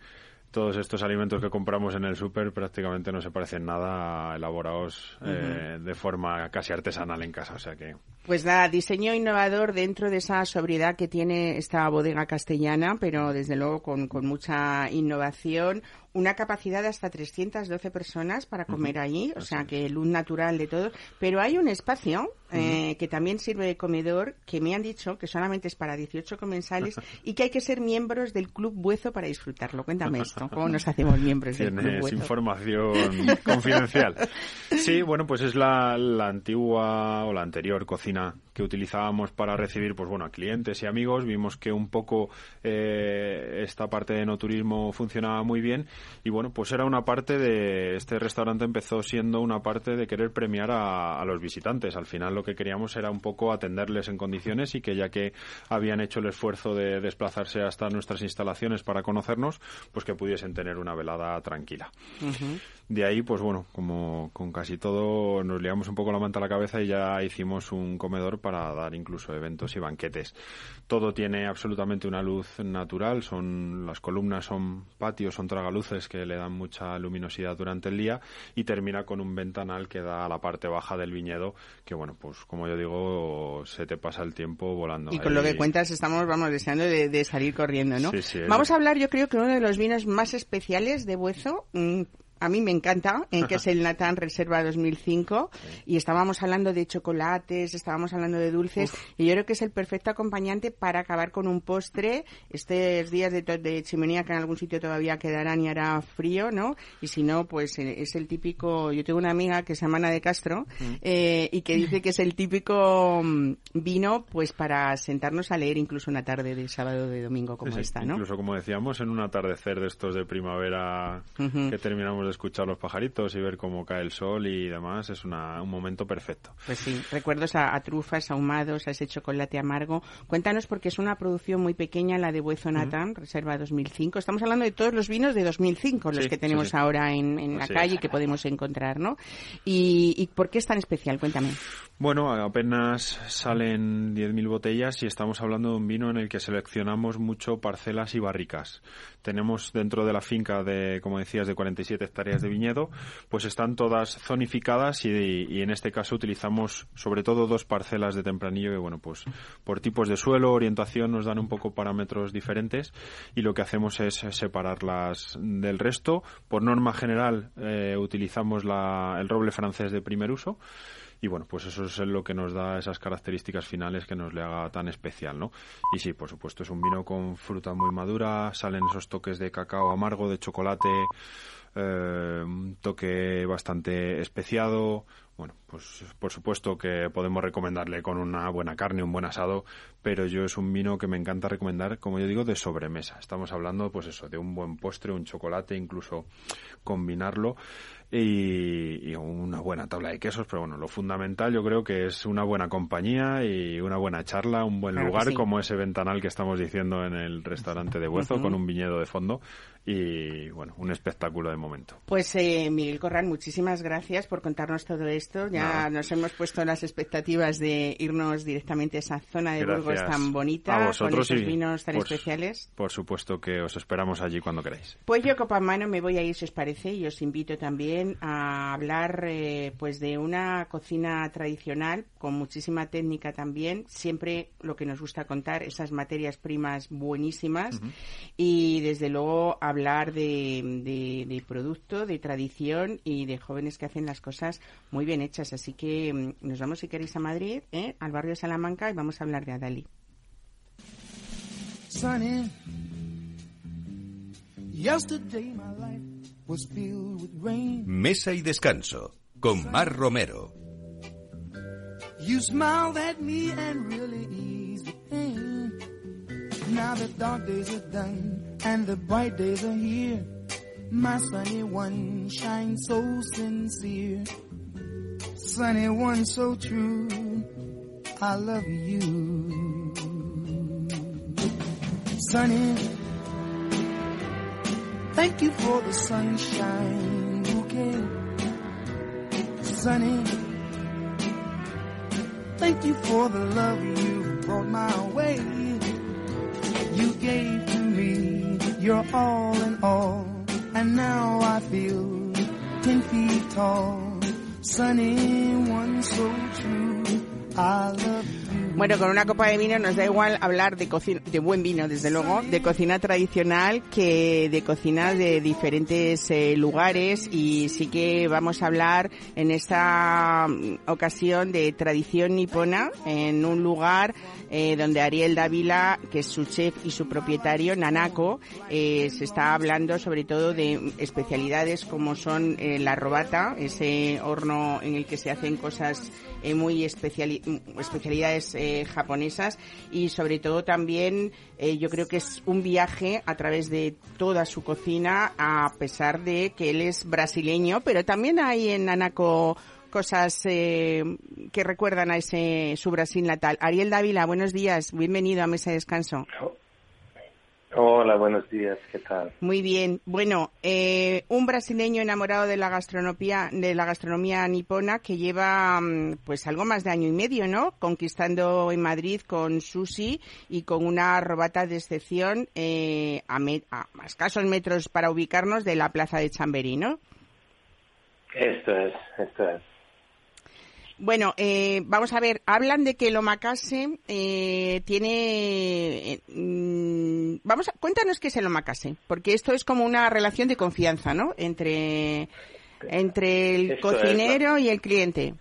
todos estos alimentos que compramos en el súper prácticamente no se parecen nada a elaborados eh, de forma casi artesanal en casa, o sea que pues nada, diseño innovador dentro de esa sobriedad que tiene esta bodega castellana, pero desde luego con, con mucha innovación, una capacidad de hasta 312 personas para comer allí, o sea que luz natural de todo, pero hay un espacio eh, que también sirve de comedor que me han dicho que solamente es para 18 comensales y que hay que ser miembros del Club Buezo para disfrutarlo. Cuéntame esto, ¿cómo nos hacemos miembros del Club Buezo? información confidencial. Sí, bueno, pues es la, la antigua o la anterior cocina que utilizábamos para recibir pues bueno a clientes y amigos. Vimos que un poco eh, esta parte de no turismo funcionaba muy bien y bueno pues era una parte de este restaurante empezó siendo una parte de querer premiar a, los visitantes. Al final lo que queríamos era un poco atenderles en condiciones y que ya que habían hecho el esfuerzo de desplazarse hasta nuestras instalaciones para conocernos pues que pudiesen tener una velada tranquila de ahí, pues bueno, como con casi todo, nos liamos un poco la manta a la cabeza y ya hicimos un comedor para dar incluso eventos y banquetes. Todo tiene absolutamente una luz natural, son las columnas son patios, son tragaluces que le dan mucha luminosidad durante el día y termina con un ventanal que da a la parte baja del viñedo, que bueno, pues como yo digo, se te pasa el tiempo volando. Y con lo que cuentas estamos, vamos, deseando de, salir corriendo, ¿no? vamos a hablar, yo creo que uno de los vinos más especiales de Buezo, mm, a mí me encanta, en que es el Natán Reserva 2005, y estábamos hablando de chocolates, estábamos hablando de dulces, y yo creo que es el perfecto acompañante para acabar con un postre, estos días de, de, chimenea que en algún sitio todavía quedarán y hará frío, ¿no? Y si no, pues eh, es el típico, yo tengo una amiga que se llama Ana de Castro, mm. eh, y que dice que es el típico mm, vino, pues para sentarnos a leer incluso una tarde de sábado o de domingo como esta, ¿no? Incluso como decíamos, en un atardecer de estos de primavera que terminamos de escuchar los pajaritos y ver cómo cae el sol y demás es una, un momento perfecto. Pues sí, recuerdos a, trufas, ahumados, a ese chocolate amargo. Cuéntanos porque es una producción muy pequeña la de Buezo Natán, Reserva 2005. Estamos hablando de todos los vinos de 2005, los que tenemos ahora en, en la calle y que podemos encontrar, ¿no? Y, ¿Y por qué es tan especial? Cuéntame. Bueno, apenas salen 10.000 botellas y estamos hablando de un vino en el que seleccionamos mucho parcelas y barricas. Tenemos dentro de la finca de, como decías, de 47 hectáreas de viñedo, pues están todas zonificadas y, en este caso utilizamos sobre todo dos parcelas de tempranillo que, bueno, pues por tipos de suelo, orientación nos dan un poco parámetros diferentes y lo que hacemos es separarlas del resto. Por norma general eh, utilizamos la, el roble francés de primer uso y bueno, pues eso es lo que nos da esas características finales que nos le haga tan especial, ¿no? Y sí, por supuesto, es un vino con fruta muy madura, salen esos toques de cacao amargo, de chocolate, eh, un toque bastante especiado, bueno, pues por supuesto que podemos recomendarle con una buena carne, un buen asado, pero yo es un vino que me encanta recomendar, como yo digo, de sobremesa. Estamos hablando, pues eso, de un buen postre, un chocolate, incluso combinarlo y, una buena tabla de quesos, pero bueno, lo fundamental yo creo que es una buena compañía y una buena charla, un buen lugar como ese ventanal que estamos diciendo en el restaurante de Buezo con un viñedo de fondo y bueno, un espectáculo de momento. Pues eh, Miguel Corral, muchísimas gracias por contarnos todo esto. Ya nos hemos puesto las expectativas de irnos directamente a esa zona de Burgos tan bonita, con esos vinos tan especiales. Por supuesto que os esperamos allí cuando queráis. Pues yo, copa mano, me voy a ir si os parece y os invito también a hablar eh, pues de una cocina tradicional con muchísima técnica también. Siempre lo que nos gusta contar, esas materias primas buenísimas y desde luego a hablar de, de, producto, de tradición y de jóvenes que hacen las cosas muy bien hechas. Así que mm, nos vamos, si queréis, a Madrid, ¿eh? al barrio de Salamanca, y vamos a hablar de Adali. Mesa y descanso con Mar Romero. You smiled at me and really eased the pain. Now the dark days are done. And the bright days are here. My sunny one shines so sincere, sunny one so true. I love you, sunny. Thank you for the sunshine bouquet, sunny. Thank you for the love you brought my way. You gave to me you're all in all, and now I feel ten feet tall. Sunny one so true, I love you. Bueno, con una copa de vino nos da igual hablar de cocina, de buen vino, desde luego, de cocina tradicional que de cocina de diferentes eh, lugares. Y sí que vamos a hablar en esta mm, ocasión de tradición nipona en un lugar eh, donde Ariel Dávila, que es su chef y su propietario, Nanako, eh, se está hablando sobre todo de especialidades como son eh, la robata, ese horno en el que se hacen cosas muy especialidades japonesas y sobre todo también yo creo que es un viaje a través de toda su cocina a pesar de que él es brasileño, pero también hay en Nanako cosas eh, que recuerdan a ese su Brasil natal. Ariel Dávila, buenos días, bienvenido a Mesa de Descanso. Hola, buenos días, ¿qué tal? Muy bien. Bueno, eh, un brasileño enamorado de la gastronomía, de la gastronomía nipona que lleva mm, pues algo más de año y medio, ¿no? Conquistando en Madrid con sushi y con una robata de excepción eh, a, a escasos metros para ubicarnos de la plaza de Chamberí, ¿no? Esto es, esto es. Bueno, eh, vamos a ver, hablan de que el omakase eh, tiene... Eh, mm, vamos a, cuéntanos qué es el omakase, porque esto es como una relación de confianza, ¿no? Entre, entre el cocinero y el cliente.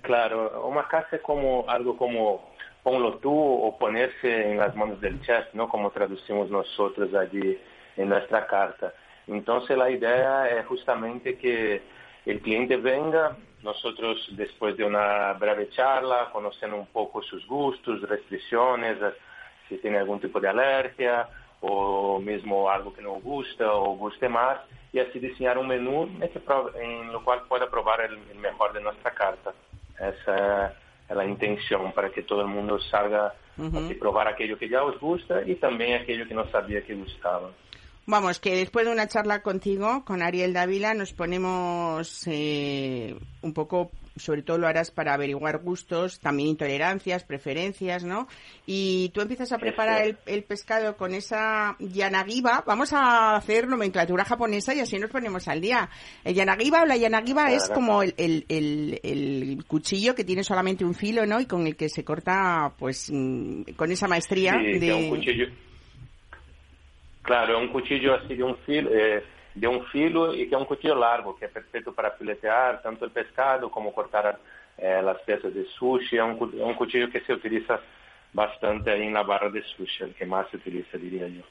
Claro, omakase es como algo como ponlo tú o ponerse en las manos del chef, ¿no? Como traducimos nosotros allí en nuestra carta. Entonces la idea es justamente que el cliente venga nosotros, después de una breve charla, conociendo un poco sus gustos, restricciones, si tiene algún tipo de alergia o mismo algo que no gusta o guste más, y así diseñar un menú en, lo cual pueda probar el, mejor de nuestra carta. Esa es la intención, para que todo el mundo salga a probar aquello que ya os gusta y también aquello que no sabía que gustaba. Vamos, que después de una charla contigo, con Ariel Dávila, nos ponemos eh, un poco, sobre todo lo harás para averiguar gustos, también intolerancias, preferencias, ¿no? Y tú empiezas a preparar el, pescado con esa yanagiba. Vamos a hacer nomenclatura japonesa y así nos ponemos al día. El yanagiba o la yanagiba es como el, el, el, cuchillo que tiene solamente un filo, ¿no? Y con el que se corta, pues, mm, con esa maestría de... Un cuchillo Claro, un cuchillo así de un filo, eh, de un filo y que es un cuchillo largo, que es perfecto para filetear tanto el pescado como cortar eh, las piezas de sushi. Es un, un cuchillo que se utiliza bastante ahí en la barra de sushi, el que más se utiliza, diría yo.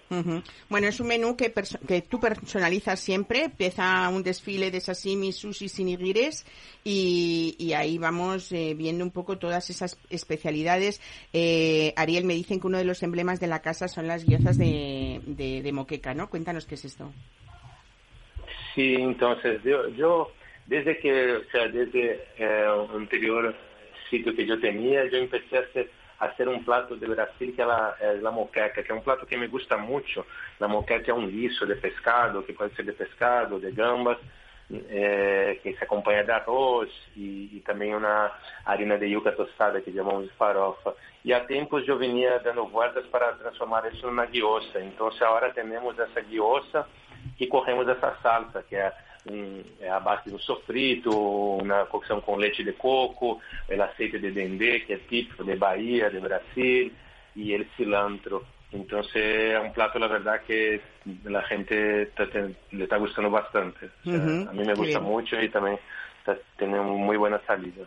Bueno, es un menú que, que tú personalizas siempre, empieza un desfile de sashimi, sushi, sinigires y, y ahí vamos eh, viendo un poco todas esas especialidades. Eh, Ariel, me dicen que uno de los emblemas de la casa son las guiozas de, de, moqueca, ¿no? Cuéntanos qué es esto. Sí, entonces yo, yo desde que, o sea, desde eh, anterior sitio que yo tenía, yo empecé a hacer hacer un plato de Brasil que es la, es la moqueca, que es un plato que me gusta mucho. La moqueca es un guiso de pescado, que puede ser de pescado, de gambas, eh, que se acompaña de arroz y, también una harina de yuca tostada que llamamos farofa. Y a tiempos yo venía dando vueltas para transformar eso en una guiosa. Entonces ahora tenemos esa guiosa y cogemos esa salsa, que es um, é a base um sofrito, uma cocção com leite de coco, o aceite de dendê, que é típico de Bahia, de Brasil, e el cilantro. Então é um plato, na verdade, que a gente tá, le está gostando bastante. O sea, uh -huh. A mim me gusta muito e também tenemos muy buena salida.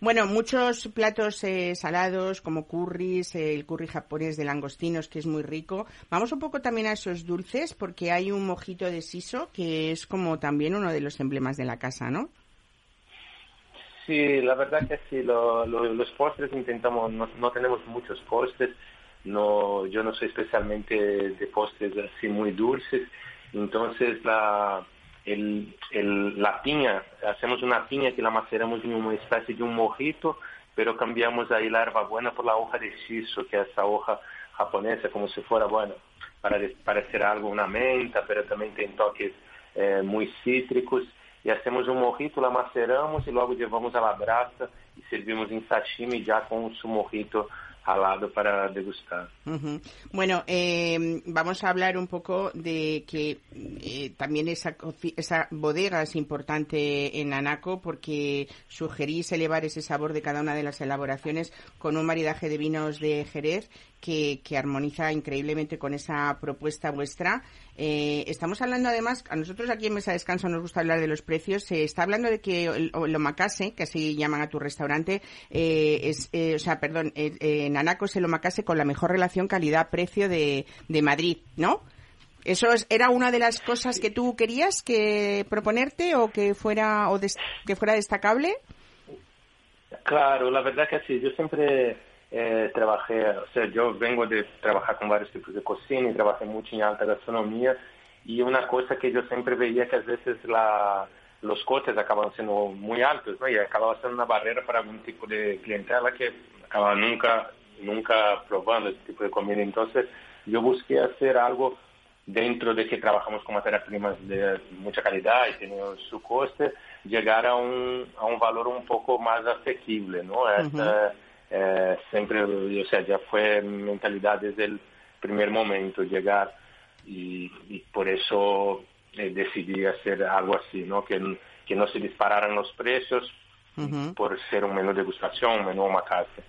Bueno, muchos platos eh, salados como curries, el curry japonés de langostinos que es muy rico. Vamos un poco también a esos dulces porque hay un mojito de siso que es como también uno de los emblemas de la casa, ¿no? Sí, la verdad que sí, los postres intentamos, no, no, tenemos muchos postres, no, yo no soy especialmente de postres así muy dulces, entonces la, el, el, la piña, hacemos una piña que la maceramos en una especie de un mojito, pero cambiamos ahí la buena por la hoja de shiso, que es esa hoja japonesa, como si fuera, bueno, para parecer algo una menta, pero también tiene toques eh, muy cítricos. Y hacemos un mojito, la maceramos y luego llevamos a la brasa y servimos en sashimi ya con su mojito al lado para degustar. Bueno, eh, vamos a hablar un poco de que eh, también esa, esa bodega es importante en Anaco porque sugerís elevar ese sabor de cada una de las elaboraciones con un maridaje de vinos de Jerez que, que armoniza increíblemente con esa propuesta vuestra. Eh, estamos hablando además, a nosotros aquí en Mesa de Descanso nos gusta hablar de los precios. Se está hablando de que el, el omakase, que así llaman a tu restaurante, eh, es, eh, o sea, perdón, eh, en Anaco es el omakase con la mejor relación calidad-precio de, de Madrid, ¿no? ¿Eso es, era una de las cosas que tú querías que proponerte o que fuera o des, que fuera destacable? Claro, la verdad que sí. Yo siempre eh, trabajé, o sea, yo vengo de trabajar con varios tipos de cocina y trabajé mucho en alta gastronomía y una cosa que yo siempre veía que a veces la, los costes acaban siendo muy altos ¿no? y acababa siendo una barrera para algún tipo de clientela que acaba nunca, nunca probando ese tipo de comida. Entonces yo busqué hacer algo dentro de que trabajamos con materias primas de mucha calidad y tenemos su coste, llegar a un, a un valor un poco más asequible, ¿no? Esta, eh, siempre, o sea, ya fue mentalidad desde el primer momento llegar y, y por eso eh, decidí hacer algo así, ¿no? Que, que no se dispararan los precios uh -huh. por ser un menú de degustación, un menú omakase.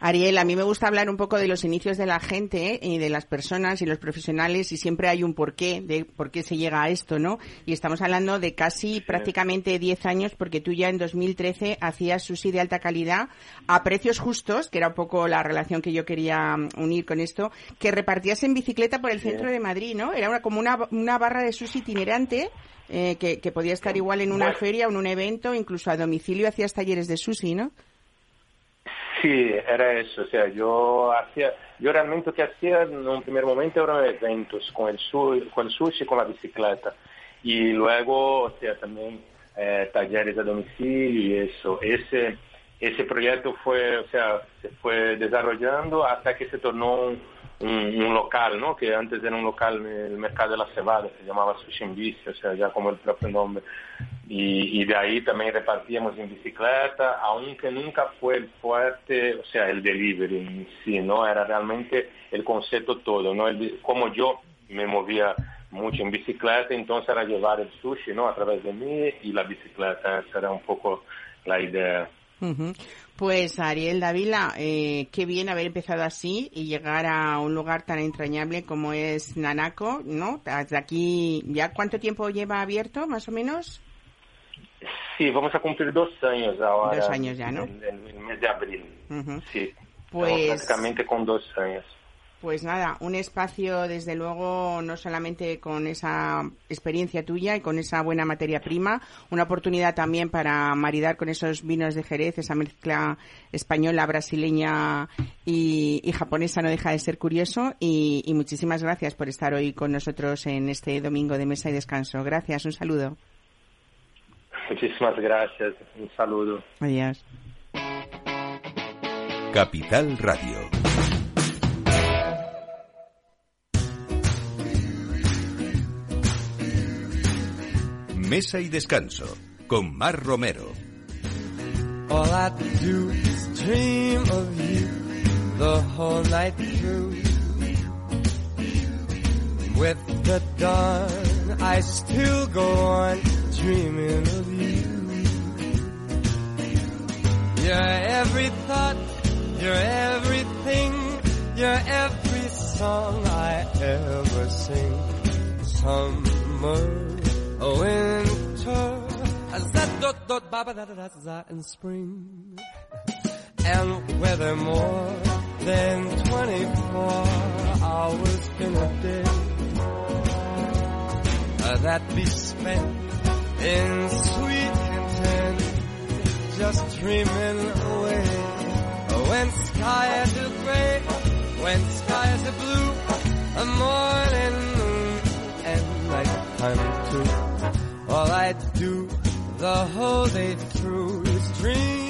Ariel, a mí me gusta hablar un poco de los inicios de la gente ¿eh? y de las personas y los profesionales y siempre hay un porqué de por qué se llega a esto, ¿no? Y estamos hablando de casi sí. prácticamente 10 años porque tú ya en 2013 hacías sushi de alta calidad a precios justos, que era un poco la relación que yo quería mm, unir con esto, que repartías en bicicleta por el centro sí. de Madrid, ¿no? Era una, como una, una barra de sushi itinerante eh, que, que, podía estar igual en una bueno. feria o en un evento, incluso a domicilio hacías talleres de sushi, ¿no? Sí, era eso. O sea, yo hacía, yo realmente lo que hacía en un primer momento eran eventos con el, con el sushi, con la bicicleta. Y luego, o sea, también eh, talleres a domicilio y eso. Ese, ese proyecto fue, o sea, se fue desarrollando hasta que se tornó un, un, local, ¿no? Que antes era un local el mercado de la cebada, se llamaba Sushi Bici, o sea, ya como el propio nombre. Y, y, de ahí también repartíamos en bicicleta, aunque nunca fue el fuerte, o sea, el delivery en sí, ¿no? Era realmente el concepto todo, ¿no? El, como yo me movía mucho en bicicleta, entonces era llevar el sushi, ¿no? A través de mí y la bicicleta, esa era un poco la idea. Pues Ariel Dávila, eh, qué bien haber empezado así y llegar a un lugar tan entrañable como es Nanaco, ¿no? Desde aquí, ¿ya cuánto tiempo lleva abierto, más o menos? Sí, vamos a cumplir dos años ahora. Dos años ya, ¿no? En, el mes de abril. Sí. Pues... Prácticamente con dos años. Pues nada, un espacio desde luego no solamente con esa experiencia tuya y con esa buena materia prima, una oportunidad también para maridar con esos vinos de Jerez, esa mezcla española, brasileña y, japonesa no deja de ser curioso y, y muchísimas gracias por estar hoy con nosotros en este domingo de mesa y descanso. Gracias, un saludo. Muchísimas gracias, un saludo. Adiós. Capital Radio. Mesa y Descanso con Mar Romero. All I do is dream of you the whole night through. With the dawn, I still go on dreaming of you. You're every thought, you're everything, you're every song I ever sing. Summer winter, dot dot ba da da da in spring, and weather more than 24 hours in a day that be spent in sweet content, just dreaming away. Oh, when skies are gray, when skies are blue, a morning and nighttime too. All I do the whole day through is dream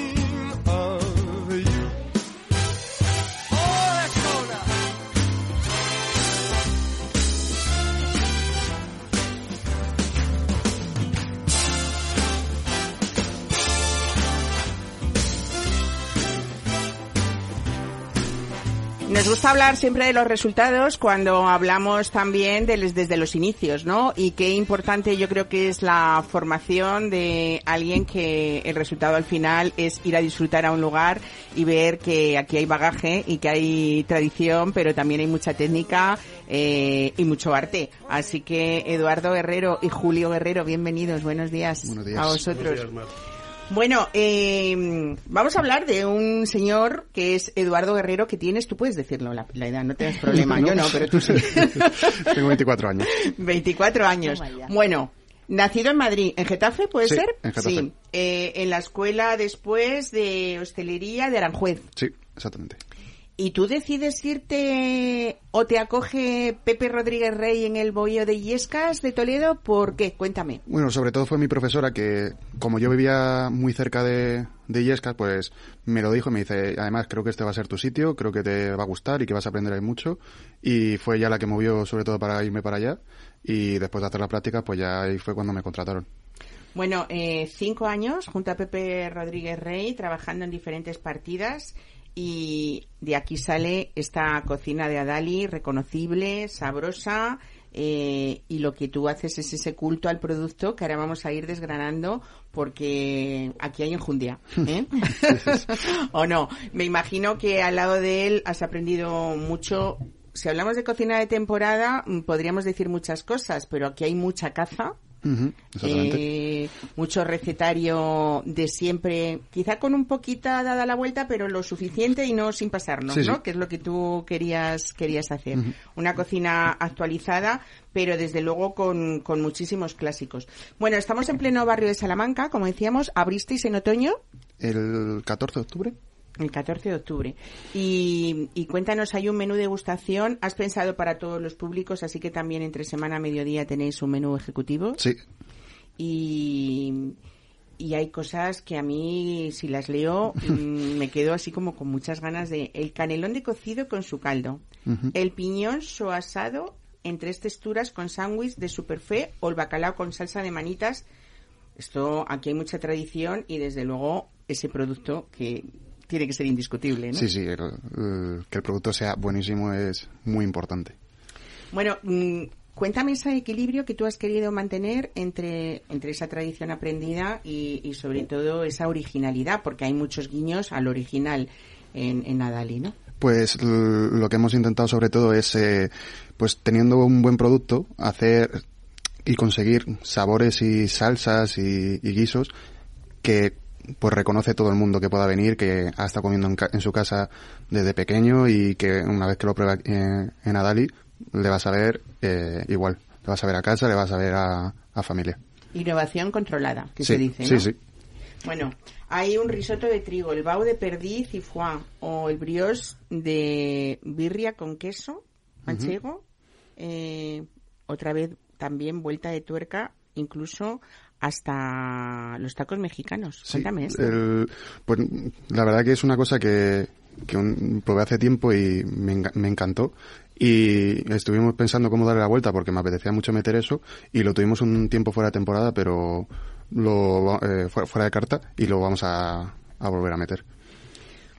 Nos gusta hablar siempre de los resultados cuando hablamos también de desde los inicios, ¿no? Y qué importante yo creo que es la formación de alguien que el resultado al final es ir a disfrutar a un lugar y ver que aquí hay bagaje y que hay tradición, pero también hay mucha técnica eh, y mucho arte. Así que Eduardo Guerrero y Julio Guerrero, bienvenidos, buenos días, buenos días. a vosotros. Bueno, eh, vamos a hablar de un señor que es Eduardo Guerrero, que tienes, tú puedes decirlo, la, la edad, no tienes problema, yo no, pero tú sí. Tengo 24 años. 24 años. Bueno, nacido en Madrid, ¿en Getafe puede Sí, ser? en Getafe. Sí, eh, en la escuela después de hostelería de Aranjuez. Sí, exactamente. ¿Y tú decides irte o te acoge Pepe Rodríguez Rey en el bohío de Illescas de Toledo? ¿Por qué? Cuéntame. Bueno, sobre todo fue mi profesora que, como yo vivía muy cerca de, de Illescas, pues me lo dijo y me dice, además creo que este va a ser tu sitio, creo que te va a gustar y que vas a aprender ahí mucho. Y fue ella la que movió sobre todo para irme para allá. Y después de hacer la práctica, pues ya ahí fue cuando me contrataron. Bueno, eh, cinco años junto a Pepe Rodríguez Rey trabajando en diferentes partidas y de aquí sale esta cocina de Adali reconocible, sabrosa eh, y lo que tú haces es ese culto al producto que ahora vamos a ir desgranando porque aquí hay enjundia. ¿eh? ¿O no? Me imagino que al lado de él has aprendido mucho. Si hablamos de cocina de temporada, mm, podríamos decir muchas cosas, pero aquí hay mucha caza. Eh, mucho recetario de siempre, quizá con un poquito dada la vuelta, pero lo suficiente y no sin pasarnos, Sí, sí. ¿no? Que es lo que tú querías querías hacer. Una cocina actualizada, pero desde luego con, con muchísimos clásicos. Bueno, estamos en pleno barrio de Salamanca, como decíamos, abristeis en otoño. El 14 de octubre. El 14 de octubre. Y, y cuéntanos, hay un menú de degustación. ¿Has pensado para todos los públicos? Así que también entre semana a mediodía tenéis un menú ejecutivo. Sí, Y, y hay cosas que a mí, si las leo, mm, me quedo así como con muchas ganas de... El canelón de cocido con su caldo. El piñón so asado en tres texturas con sándwich de superfé o el bacalao con salsa de manitas. Esto, aquí hay mucha tradición y desde luego ese producto que tiene que ser indiscutible, ¿no? sí, sí. el- el- que el producto sea buenísimo es muy importante. Bueno, mm, Cuéntame ese equilibrio que tú has querido mantener entre, entre esa tradición aprendida y, sobre todo esa originalidad, porque hay muchos guiños al original en, en Adali, ¿no? Pues lo que hemos intentado sobre todo es, eh, pues teniendo un buen producto, hacer y conseguir sabores y salsas y, guisos que pues reconoce todo el mundo que pueda venir, que ha estado comiendo en, su casa desde pequeño y que una vez que lo prueba en, en Adali le vas a ver eh, igual. Le vas a ver a casa, le vas a ver a, familia. Innovación controlada, que se dice, ¿no? Sí, sí. Bueno, hay un risotto de trigo, el bao de perdiz y foie, o el brioche de birria con queso manchego. Eh, otra vez también vuelta de tuerca, incluso hasta los tacos mexicanos. Cuéntame esto. pues la verdad que es una cosa que, que probé hace tiempo y me, me encantó y estuvimos pensando cómo darle la vuelta porque me apetecía mucho meter eso y lo tuvimos un tiempo fuera de temporada, pero lo eh, fuera de carta y lo vamos a, volver a meter.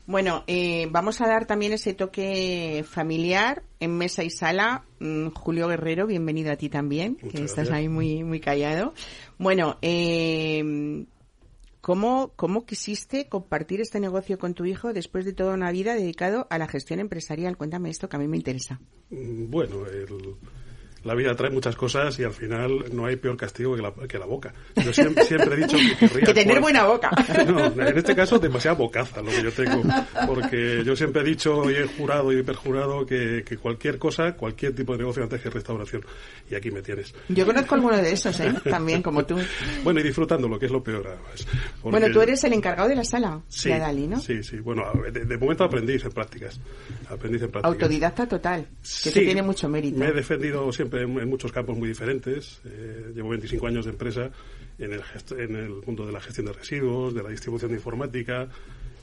Bueno, eh, vamos a dar también ese toque familiar en mesa y sala. Mm, Julio Guerrero, bienvenido a ti también, que estás ahí muy, muy callado. Bueno, eh, ¿Cómo, ¿Cómo quisiste compartir este negocio con tu hijo después de toda una vida dedicado a la gestión empresarial? Cuéntame esto que a mí me interesa. Mm, bueno, el, la vida trae muchas cosas y al final no hay peor castigo que la, que la boca. Yo siempre, he dicho que que tener buena boca. No, en este caso demasiada bocaza lo que yo tengo. Porque yo siempre he dicho y he jurado y perjurado que, que cualquier cosa, cualquier tipo de negocio antes que restauración. Y aquí me tienes. Yo conozco alguno de esos, ¿eh? También, como tú. Bueno, y disfrutando, lo que es lo peor, además. Bueno, tú eres el encargado de la sala sí, de Dali, ¿no? Sí, sí. Bueno, de, momento aprendiz en prácticas. Aprendiz en prácticas. Autodidacta total, que tiene mucho mérito. Me he defendido siempre en muchos campos muy diferentes. Eh, llevo 25 años de empresa en el, en mundo de la gestión de residuos, de la distribución de informática.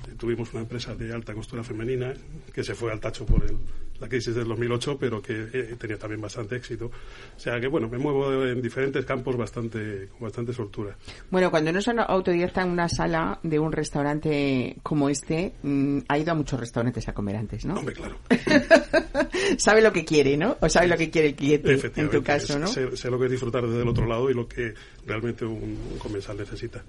Eh, tuvimos una empresa de alta costura femenina que se fue al tacho por el, la crisis del 2008, pero que eh, tenía también bastante éxito. O sea que, bueno, me muevo en diferentes campos bastante, con bastante soltura. Bueno, cuando uno es autodidacta en una sala de un restaurante como este, mm, ha ido a muchos restaurantes a comer antes, ¿no? Hombre, claro. sabe lo que quiere, ¿no? O sabe lo que quiere el cliente, en tu caso, ¿no? Sé, lo que es disfrutar desde el otro lado y lo que realmente un, comensal necesita.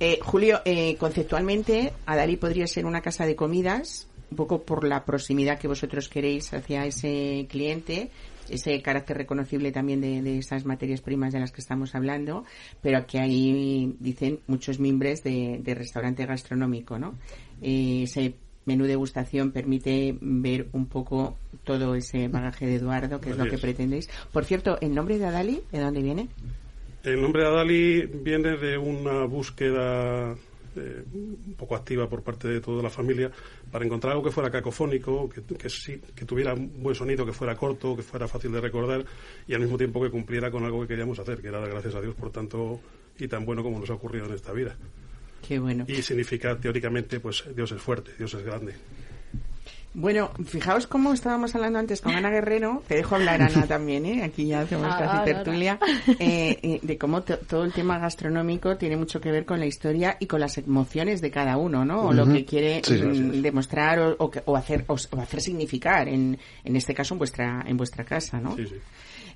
Eh, Julio, eh, conceptualmente, Adali podría ser una casa de comidas un poco por la proximidad que vosotros queréis hacia ese cliente, ese carácter reconocible también de, esas materias primas de las que estamos hablando, pero aquí hay, dicen, muchos mimbres de, restaurante gastronómico, ¿no? Eh, ese menú degustación permite ver un poco todo ese bagaje de Eduardo, que es lo que pretendéis. Por cierto, ¿el nombre de Adali, de dónde viene? El nombre de Adali viene de una búsqueda eh, un poco activa por parte de toda la familia para encontrar algo que fuera cacofónico, que, que, sí, que tuviera un buen sonido, que fuera corto, que fuera fácil de recordar y al mismo tiempo que cumpliera con algo que queríamos hacer, que era dar gracias a Dios por tanto y tan bueno como nos ha ocurrido en esta vida. Qué bueno. Y significa teóricamente, pues Dios es fuerte, Dios es grande. Bueno, fijaos cómo estábamos hablando antes con Ana Guerrero, te dejo hablar Ana también, ¿eh? aquí ya hacemos ah, casi tertulia, eh, eh, de cómo todo el tema gastronómico tiene mucho que ver con la historia y con las emociones de cada uno, ¿no? O lo que quiere mm, demostrar o, o, hacer o, hacer significar, en, en este caso en vuestra, en vuestra casa, ¿no? Sí, sí.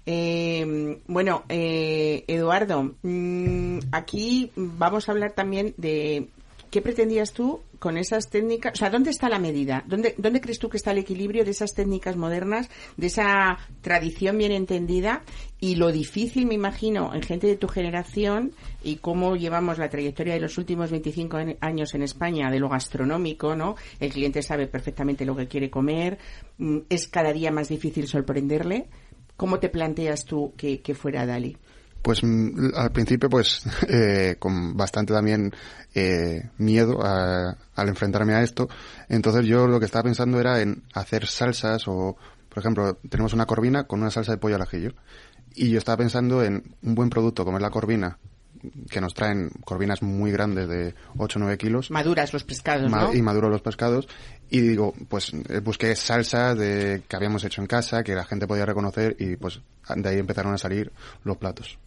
Eh, bueno, eh, Eduardo, mm, aquí vamos a hablar también de qué pretendías tú con esas técnicas, o sea, ¿dónde está la medida? ¿Dónde, ¿Dónde crees tú que está el equilibrio de esas técnicas modernas, de esa tradición bien entendida y lo difícil, me imagino, en gente de tu generación y cómo llevamos la trayectoria de los últimos 25 años en España de lo gastronómico, ¿no? El cliente sabe perfectamente lo que quiere comer, mm, es cada día más difícil sorprenderle. ¿Cómo te planteas tú que, que fuera Dali? Pues mm, al principio, pues eh, con bastante también eh, miedo al enfrentarme a esto. Entonces yo lo que estaba pensando era en hacer salsas o, por ejemplo, tenemos una corvina con una salsa de pollo al ajillo. Y yo estaba pensando en un buen producto como es la corvina, que nos traen corvinas muy grandes de 8 o 9 kilos. Maduras los pescados, ¿no? Y maduros los pescados. Y digo, pues eh, busqué salsa de, que habíamos hecho en casa, que la gente podía reconocer y pues de ahí empezaron a salir los platos.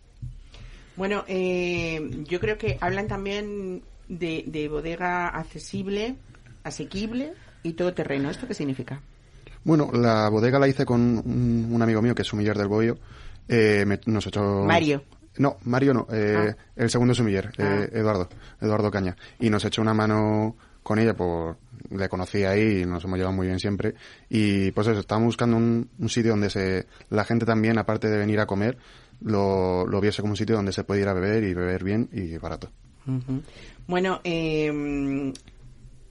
Bueno, eh, yo creo que hablan también de, bodega accesible, asequible y todo terreno. ¿Esto qué significa? Bueno, la bodega la hice con un, amigo mío que es Sumiller del Boyo Eh, me- nos echó... Mario. No, Mario no. eh, Ah. El segundo sumiller, eh, Ah. Eduardo. Eduardo Caña. Y nos echó una mano con ella, por le conocí ahí y nos hemos llevado muy bien siempre. Y pues eso, estábamos buscando un, un sitio donde se la gente también, aparte de venir a comer, lo, lo viese como un sitio donde se puede ir a beber y beber bien y barato. Bueno, eh,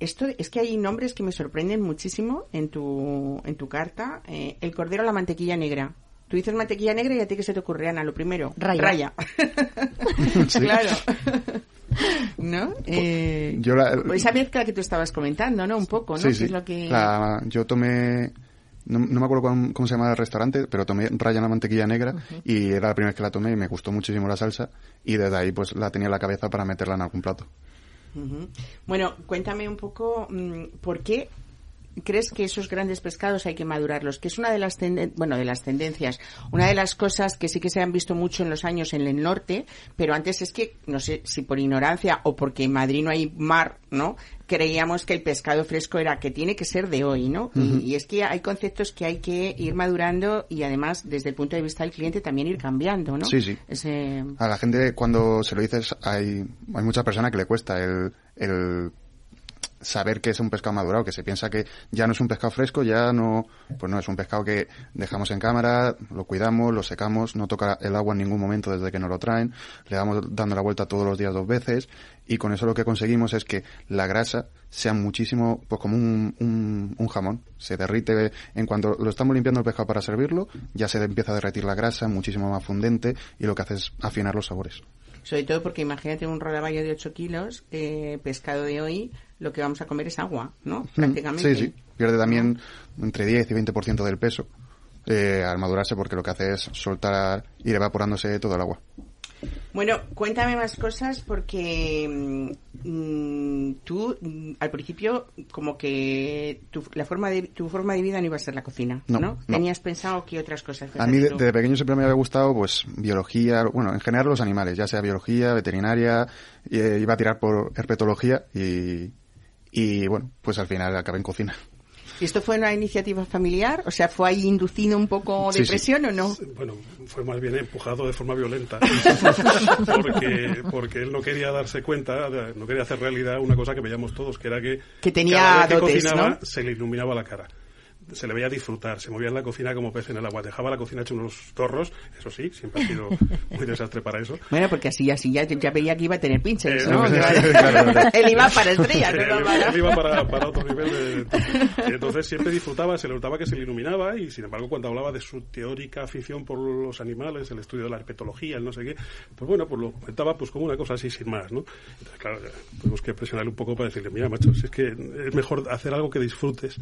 esto es que hay nombres que me sorprenden muchísimo en tu, en tu carta. Eh, el cordero a la mantequilla negra. Tú dices mantequilla negra y a ti que se te ocurre, Ana, lo primero. Raya. claro. ¿No? Eh, Yo la- esa mezcla que tú estabas comentando, ¿no? Un poco, ¿no? Sí, Que sí. es lo que... La- yo tomé, no, no me acuerdo cómo, cómo se llama el restaurante, pero tomé raya en la mantequilla negra y era la primera vez que la tomé y me gustó muchísimo la salsa y desde ahí pues la tenía en la cabeza para meterla en algún plato. Bueno, cuéntame un poco mm, por qué crees que esos grandes pescados hay que madurarlos, que es una de las bueno, de las tendencias, una de las cosas que sí que se han visto mucho en los años en el norte, pero antes es que no sé si por ignorancia o porque en Madrid no hay mar, ¿no? Creíamos que el pescado fresco era que tiene que ser de hoy, ¿no? Y- y, es que hay conceptos que hay que ir madurando y además desde el punto de vista del cliente también ir cambiando, ¿no? Sí, sí. Ese- A la gente cuando se lo dices hay, hay muchas personas que le cuesta el, el saber que es un pescado madurado, que se piensa que ya no es un pescado fresco, ya no, pues no, es un pescado que dejamos en cámara, lo cuidamos, lo secamos, no toca el agua en ningún momento desde que nos lo traen, le damos dando la vuelta todos los días dos veces y con eso lo que conseguimos es que la grasa sea muchísimo, pues como un, un, un jamón, se derrite en cuanto lo estamos limpiando el pescado para servirlo, ya se empieza a derretir la grasa, muchísimo más fundente y lo que hace es afinar los sabores. Sobre todo porque imagínate un rodaballo de 8 kilos, eh, pescado de hoy, lo que vamos a comer es agua, ¿no? Prácticamente. Sí, sí. Pierde también entre 10 y 20% del peso eh, al madurarse porque lo que hace es soltar, ir evaporándose todo el agua. Bueno, cuéntame más cosas porque mm, mm, tú mm, al principio como que tu, la forma de, tu forma de vida no iba a ser la cocina, ¿no? No, no. Tenías pensado que otras cosas. A mí de- desde pequeño siempre me había gustado pues biología, bueno, en general los animales, ya sea biología, veterinaria, eh, iba a tirar por herpetología y, y bueno, pues al final acabé en cocina. ¿Y esto fue una iniciativa familiar? O sea, ¿fue ahí inducido un poco de Sí, sí. presión o no? Bueno, fue más bien empujado de forma violenta. porque, porque él no quería darse cuenta, no quería hacer realidad una cosa que veíamos todos, que era que, Que tenía cada vez que dotes, cocinaba ¿no? se le iluminaba la cara. Se le veía disfrutar, se movía en la cocina como pez en el agua, dejaba la cocina hecho unos torros, eso sí, siempre ha sido muy desastre para eso. Bueno, porque así, así ya, ya veía que iba a tener pinches, Eh, ¿no? claro, claro. Él iba para estrellas, no Él iba para... él iba para, para otro nivel de... y entonces siempre disfrutaba, se le notaba que se le iluminaba y sin embargo cuando hablaba de su teórica afición por los animales, el estudio de la herpetología, el no sé qué, pues bueno, pues lo comentaba pues como una cosa así sin más, ¿no? Entonces claro, tuvimos que presionarle un poco para decirle, mira macho, si es que es mejor hacer algo que disfrutes.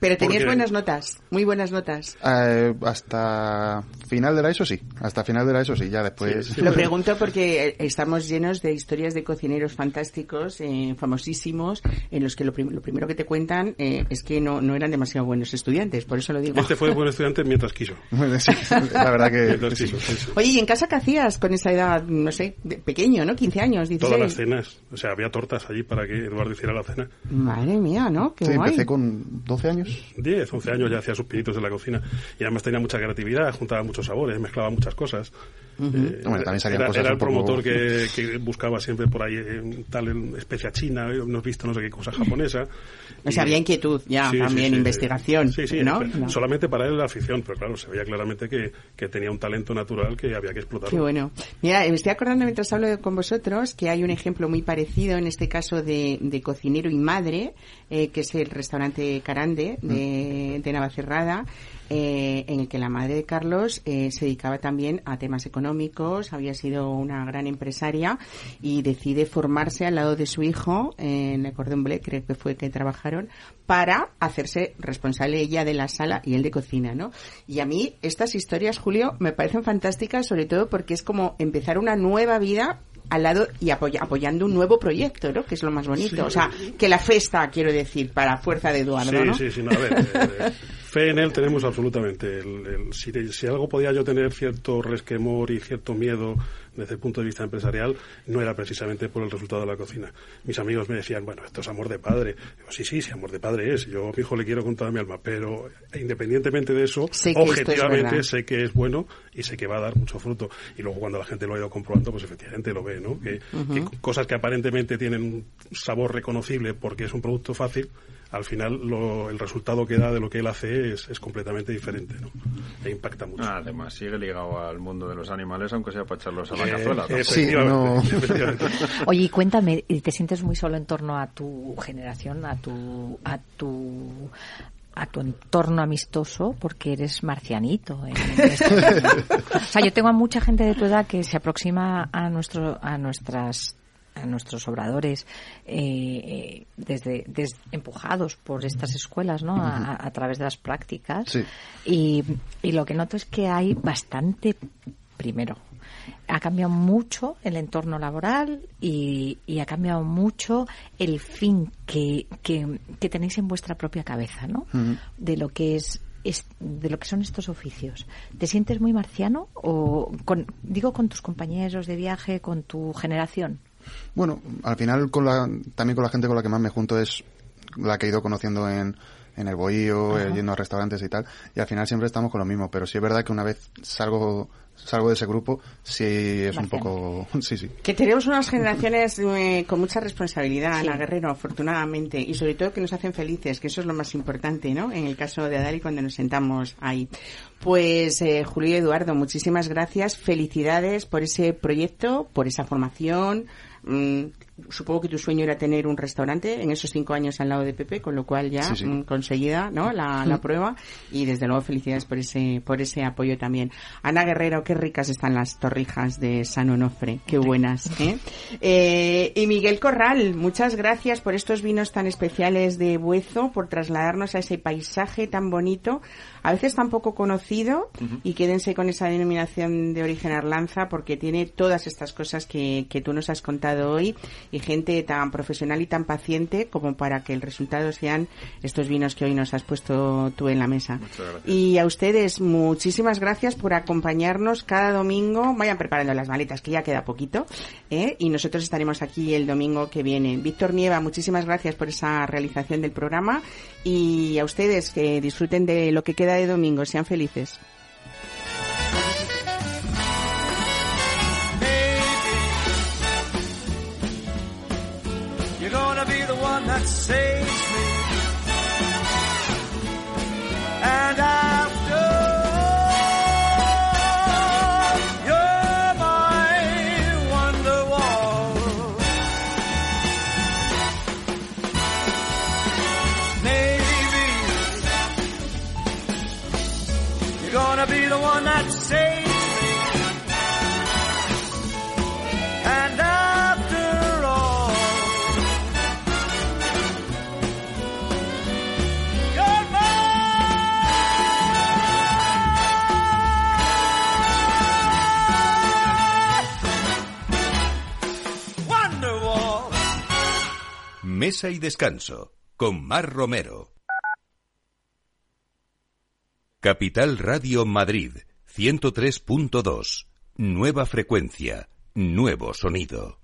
Pero tenías buenas notas, muy buenas notas. Eh, hasta final de la ESO sí, hasta final de la ESO sí, ya después... Sí, sí. Lo pregunto porque eh, estamos llenos de historias de cocineros fantásticos, eh, famosísimos, en los que lo, prim- lo primero que te cuentan eh, es que no, no eran demasiado buenos estudiantes, por eso lo digo. Este fue buen estudiante mientras quiso. Bueno, sí, la verdad que Mientras sí. quiso, sí, sí. Oye, ¿y en casa qué hacías con esa edad, no sé, de- pequeño, ¿no? 15 años, 16. Todas las cenas, o sea, había tortas allí para que Eduardo hiciera la cena. Madre mía, ¿no? Qué Sí, guay. empecé con 12 años. 10, 11 años ya hacía sus pinitos en la cocina y además tenía mucha creatividad, juntaba muchos sabores, mezclaba muchas cosas. Eh, Bueno, también era, cosas era el un poco- promotor que, que buscaba siempre por ahí eh, tal especia china, eh, no has visto no sé qué cosa japonesa. O sea, Y- había inquietud ya, Sí, también, sí, investigación, Sí, sí, ¿no? No. solamente para él la afición, pero claro, se veía claramente que, que tenía un talento natural que había que explotar. Qué bueno. Mira, me estoy acordando mientras hablo con vosotros que hay un ejemplo muy parecido, en este caso de, de cocinero y madre, eh, que es el restaurante Carande de, de Navacerrada, eh, en el que la madre de Carlos eh, se dedicaba también a temas económicos, había sido una gran empresaria y decide formarse al lado de su hijo en el Cordon Bleu, creo que fue que trabajaron, para hacerse responsable ella de la sala y él de cocina, ¿no? Y a mí estas historias, Julio, me parecen fantásticas, sobre todo porque es como empezar una nueva vida al lado y apoya- apoyando un nuevo proyecto, ¿no? Que es lo más bonito. Sí. O sea, que la festa, quiero decir, para fuerza de Eduardo, Sí, ¿no? sí, sí, no, a ver, eh, fe en él tenemos absolutamente. El- el- si, si algo podía yo tener cierto resquemor y cierto miedo desde el punto de vista empresarial, no era precisamente por el resultado de la cocina. Mis amigos me decían, bueno, esto es amor de padre. Digo, sí, sí, sí, amor de padre es. Yo a mi hijo le quiero con toda mi alma, pero independientemente de eso, objetivamente sé que es bueno y sé que va a dar mucho fruto. Y luego cuando la gente lo ha ido comprobando, pues efectivamente lo ve, ¿no? Que, que cosas que aparentemente tienen un sabor reconocible porque es un producto fácil, al final el resultado que da de lo que él hace es, completamente diferente, ¿no? E impacta mucho. además, sigue ligado al mundo de los animales, aunque sea para echarlos a la eh, cazuela. Sí, no. Oye, cuéntame, ¿te sientes muy solo en torno a tu generación, a tu, a tu a tu entorno amistoso porque eres marcianito. o sea, yo tengo a mucha gente de tu edad que se aproxima a nuestro a nuestras a nuestros obradores eh, desde, empujados por estas escuelas no a, través de las prácticas. Y, y lo que noto es que hay bastante primero ha cambiado mucho el entorno laboral y, ha cambiado mucho el fin que, que, tenéis en vuestra propia cabeza, ¿no? De lo que es, de lo que son estos oficios. ¿Te sientes muy marciano o con, digo con tus compañeros de viaje, con tu generación? Bueno, al final con la, también con la gente con la que más me junto es la que he ido conociendo en, en el bohío, yendo a restaurantes y tal, y al final siempre estamos con lo mismo, pero sí es verdad que una vez salgo salgo de ese grupo, sí es un poco... sí, sí. Que tenemos unas generaciones eh, con mucha responsabilidad, Ana Guerrero, afortunadamente, y sobre todo que nos hacen felices, que eso es lo más importante, ¿no? En el caso de Adali cuando nos sentamos ahí. Pues eh, Julio y Eduardo, muchísimas gracias, felicidades por ese proyecto, por esa formación, mm, supongo que tu sueño era tener un restaurante en esos cinco años al lado de Pepe, con lo cual ya mm, conseguida ¿no? La, la, prueba y desde luego felicidades por ese por ese apoyo también. Ana Guerrero, qué ricas están las torrijas de San Onofre, qué buenas. ¿eh? Eh, y Miguel Corral, muchas gracias por estos vinos tan especiales de Buezo, por trasladarnos a ese paisaje tan bonito a veces tan poco conocido y quédense con esa denominación de origen Arlanza porque tiene todas estas cosas que, que tú nos has contado hoy y gente tan profesional y tan paciente como para que el resultado sean estos vinos que hoy nos has puesto tú en la mesa. Y a ustedes muchísimas gracias por acompañarnos cada domingo. Vayan preparando las maletas que ya queda poquito ¿eh? y nosotros estaremos aquí el domingo que viene. Víctor Nieva, muchísimas gracias por esa realización del programa y a ustedes que disfruten de lo que queda de domingo. Sean felices. That saves me. And after you're my wonderwall. Maybe you're gonna be the one that saves Mesa y descanso con Mar Romero. Capital Radio Madrid, 103.2. Nueva frecuencia, nuevo sonido.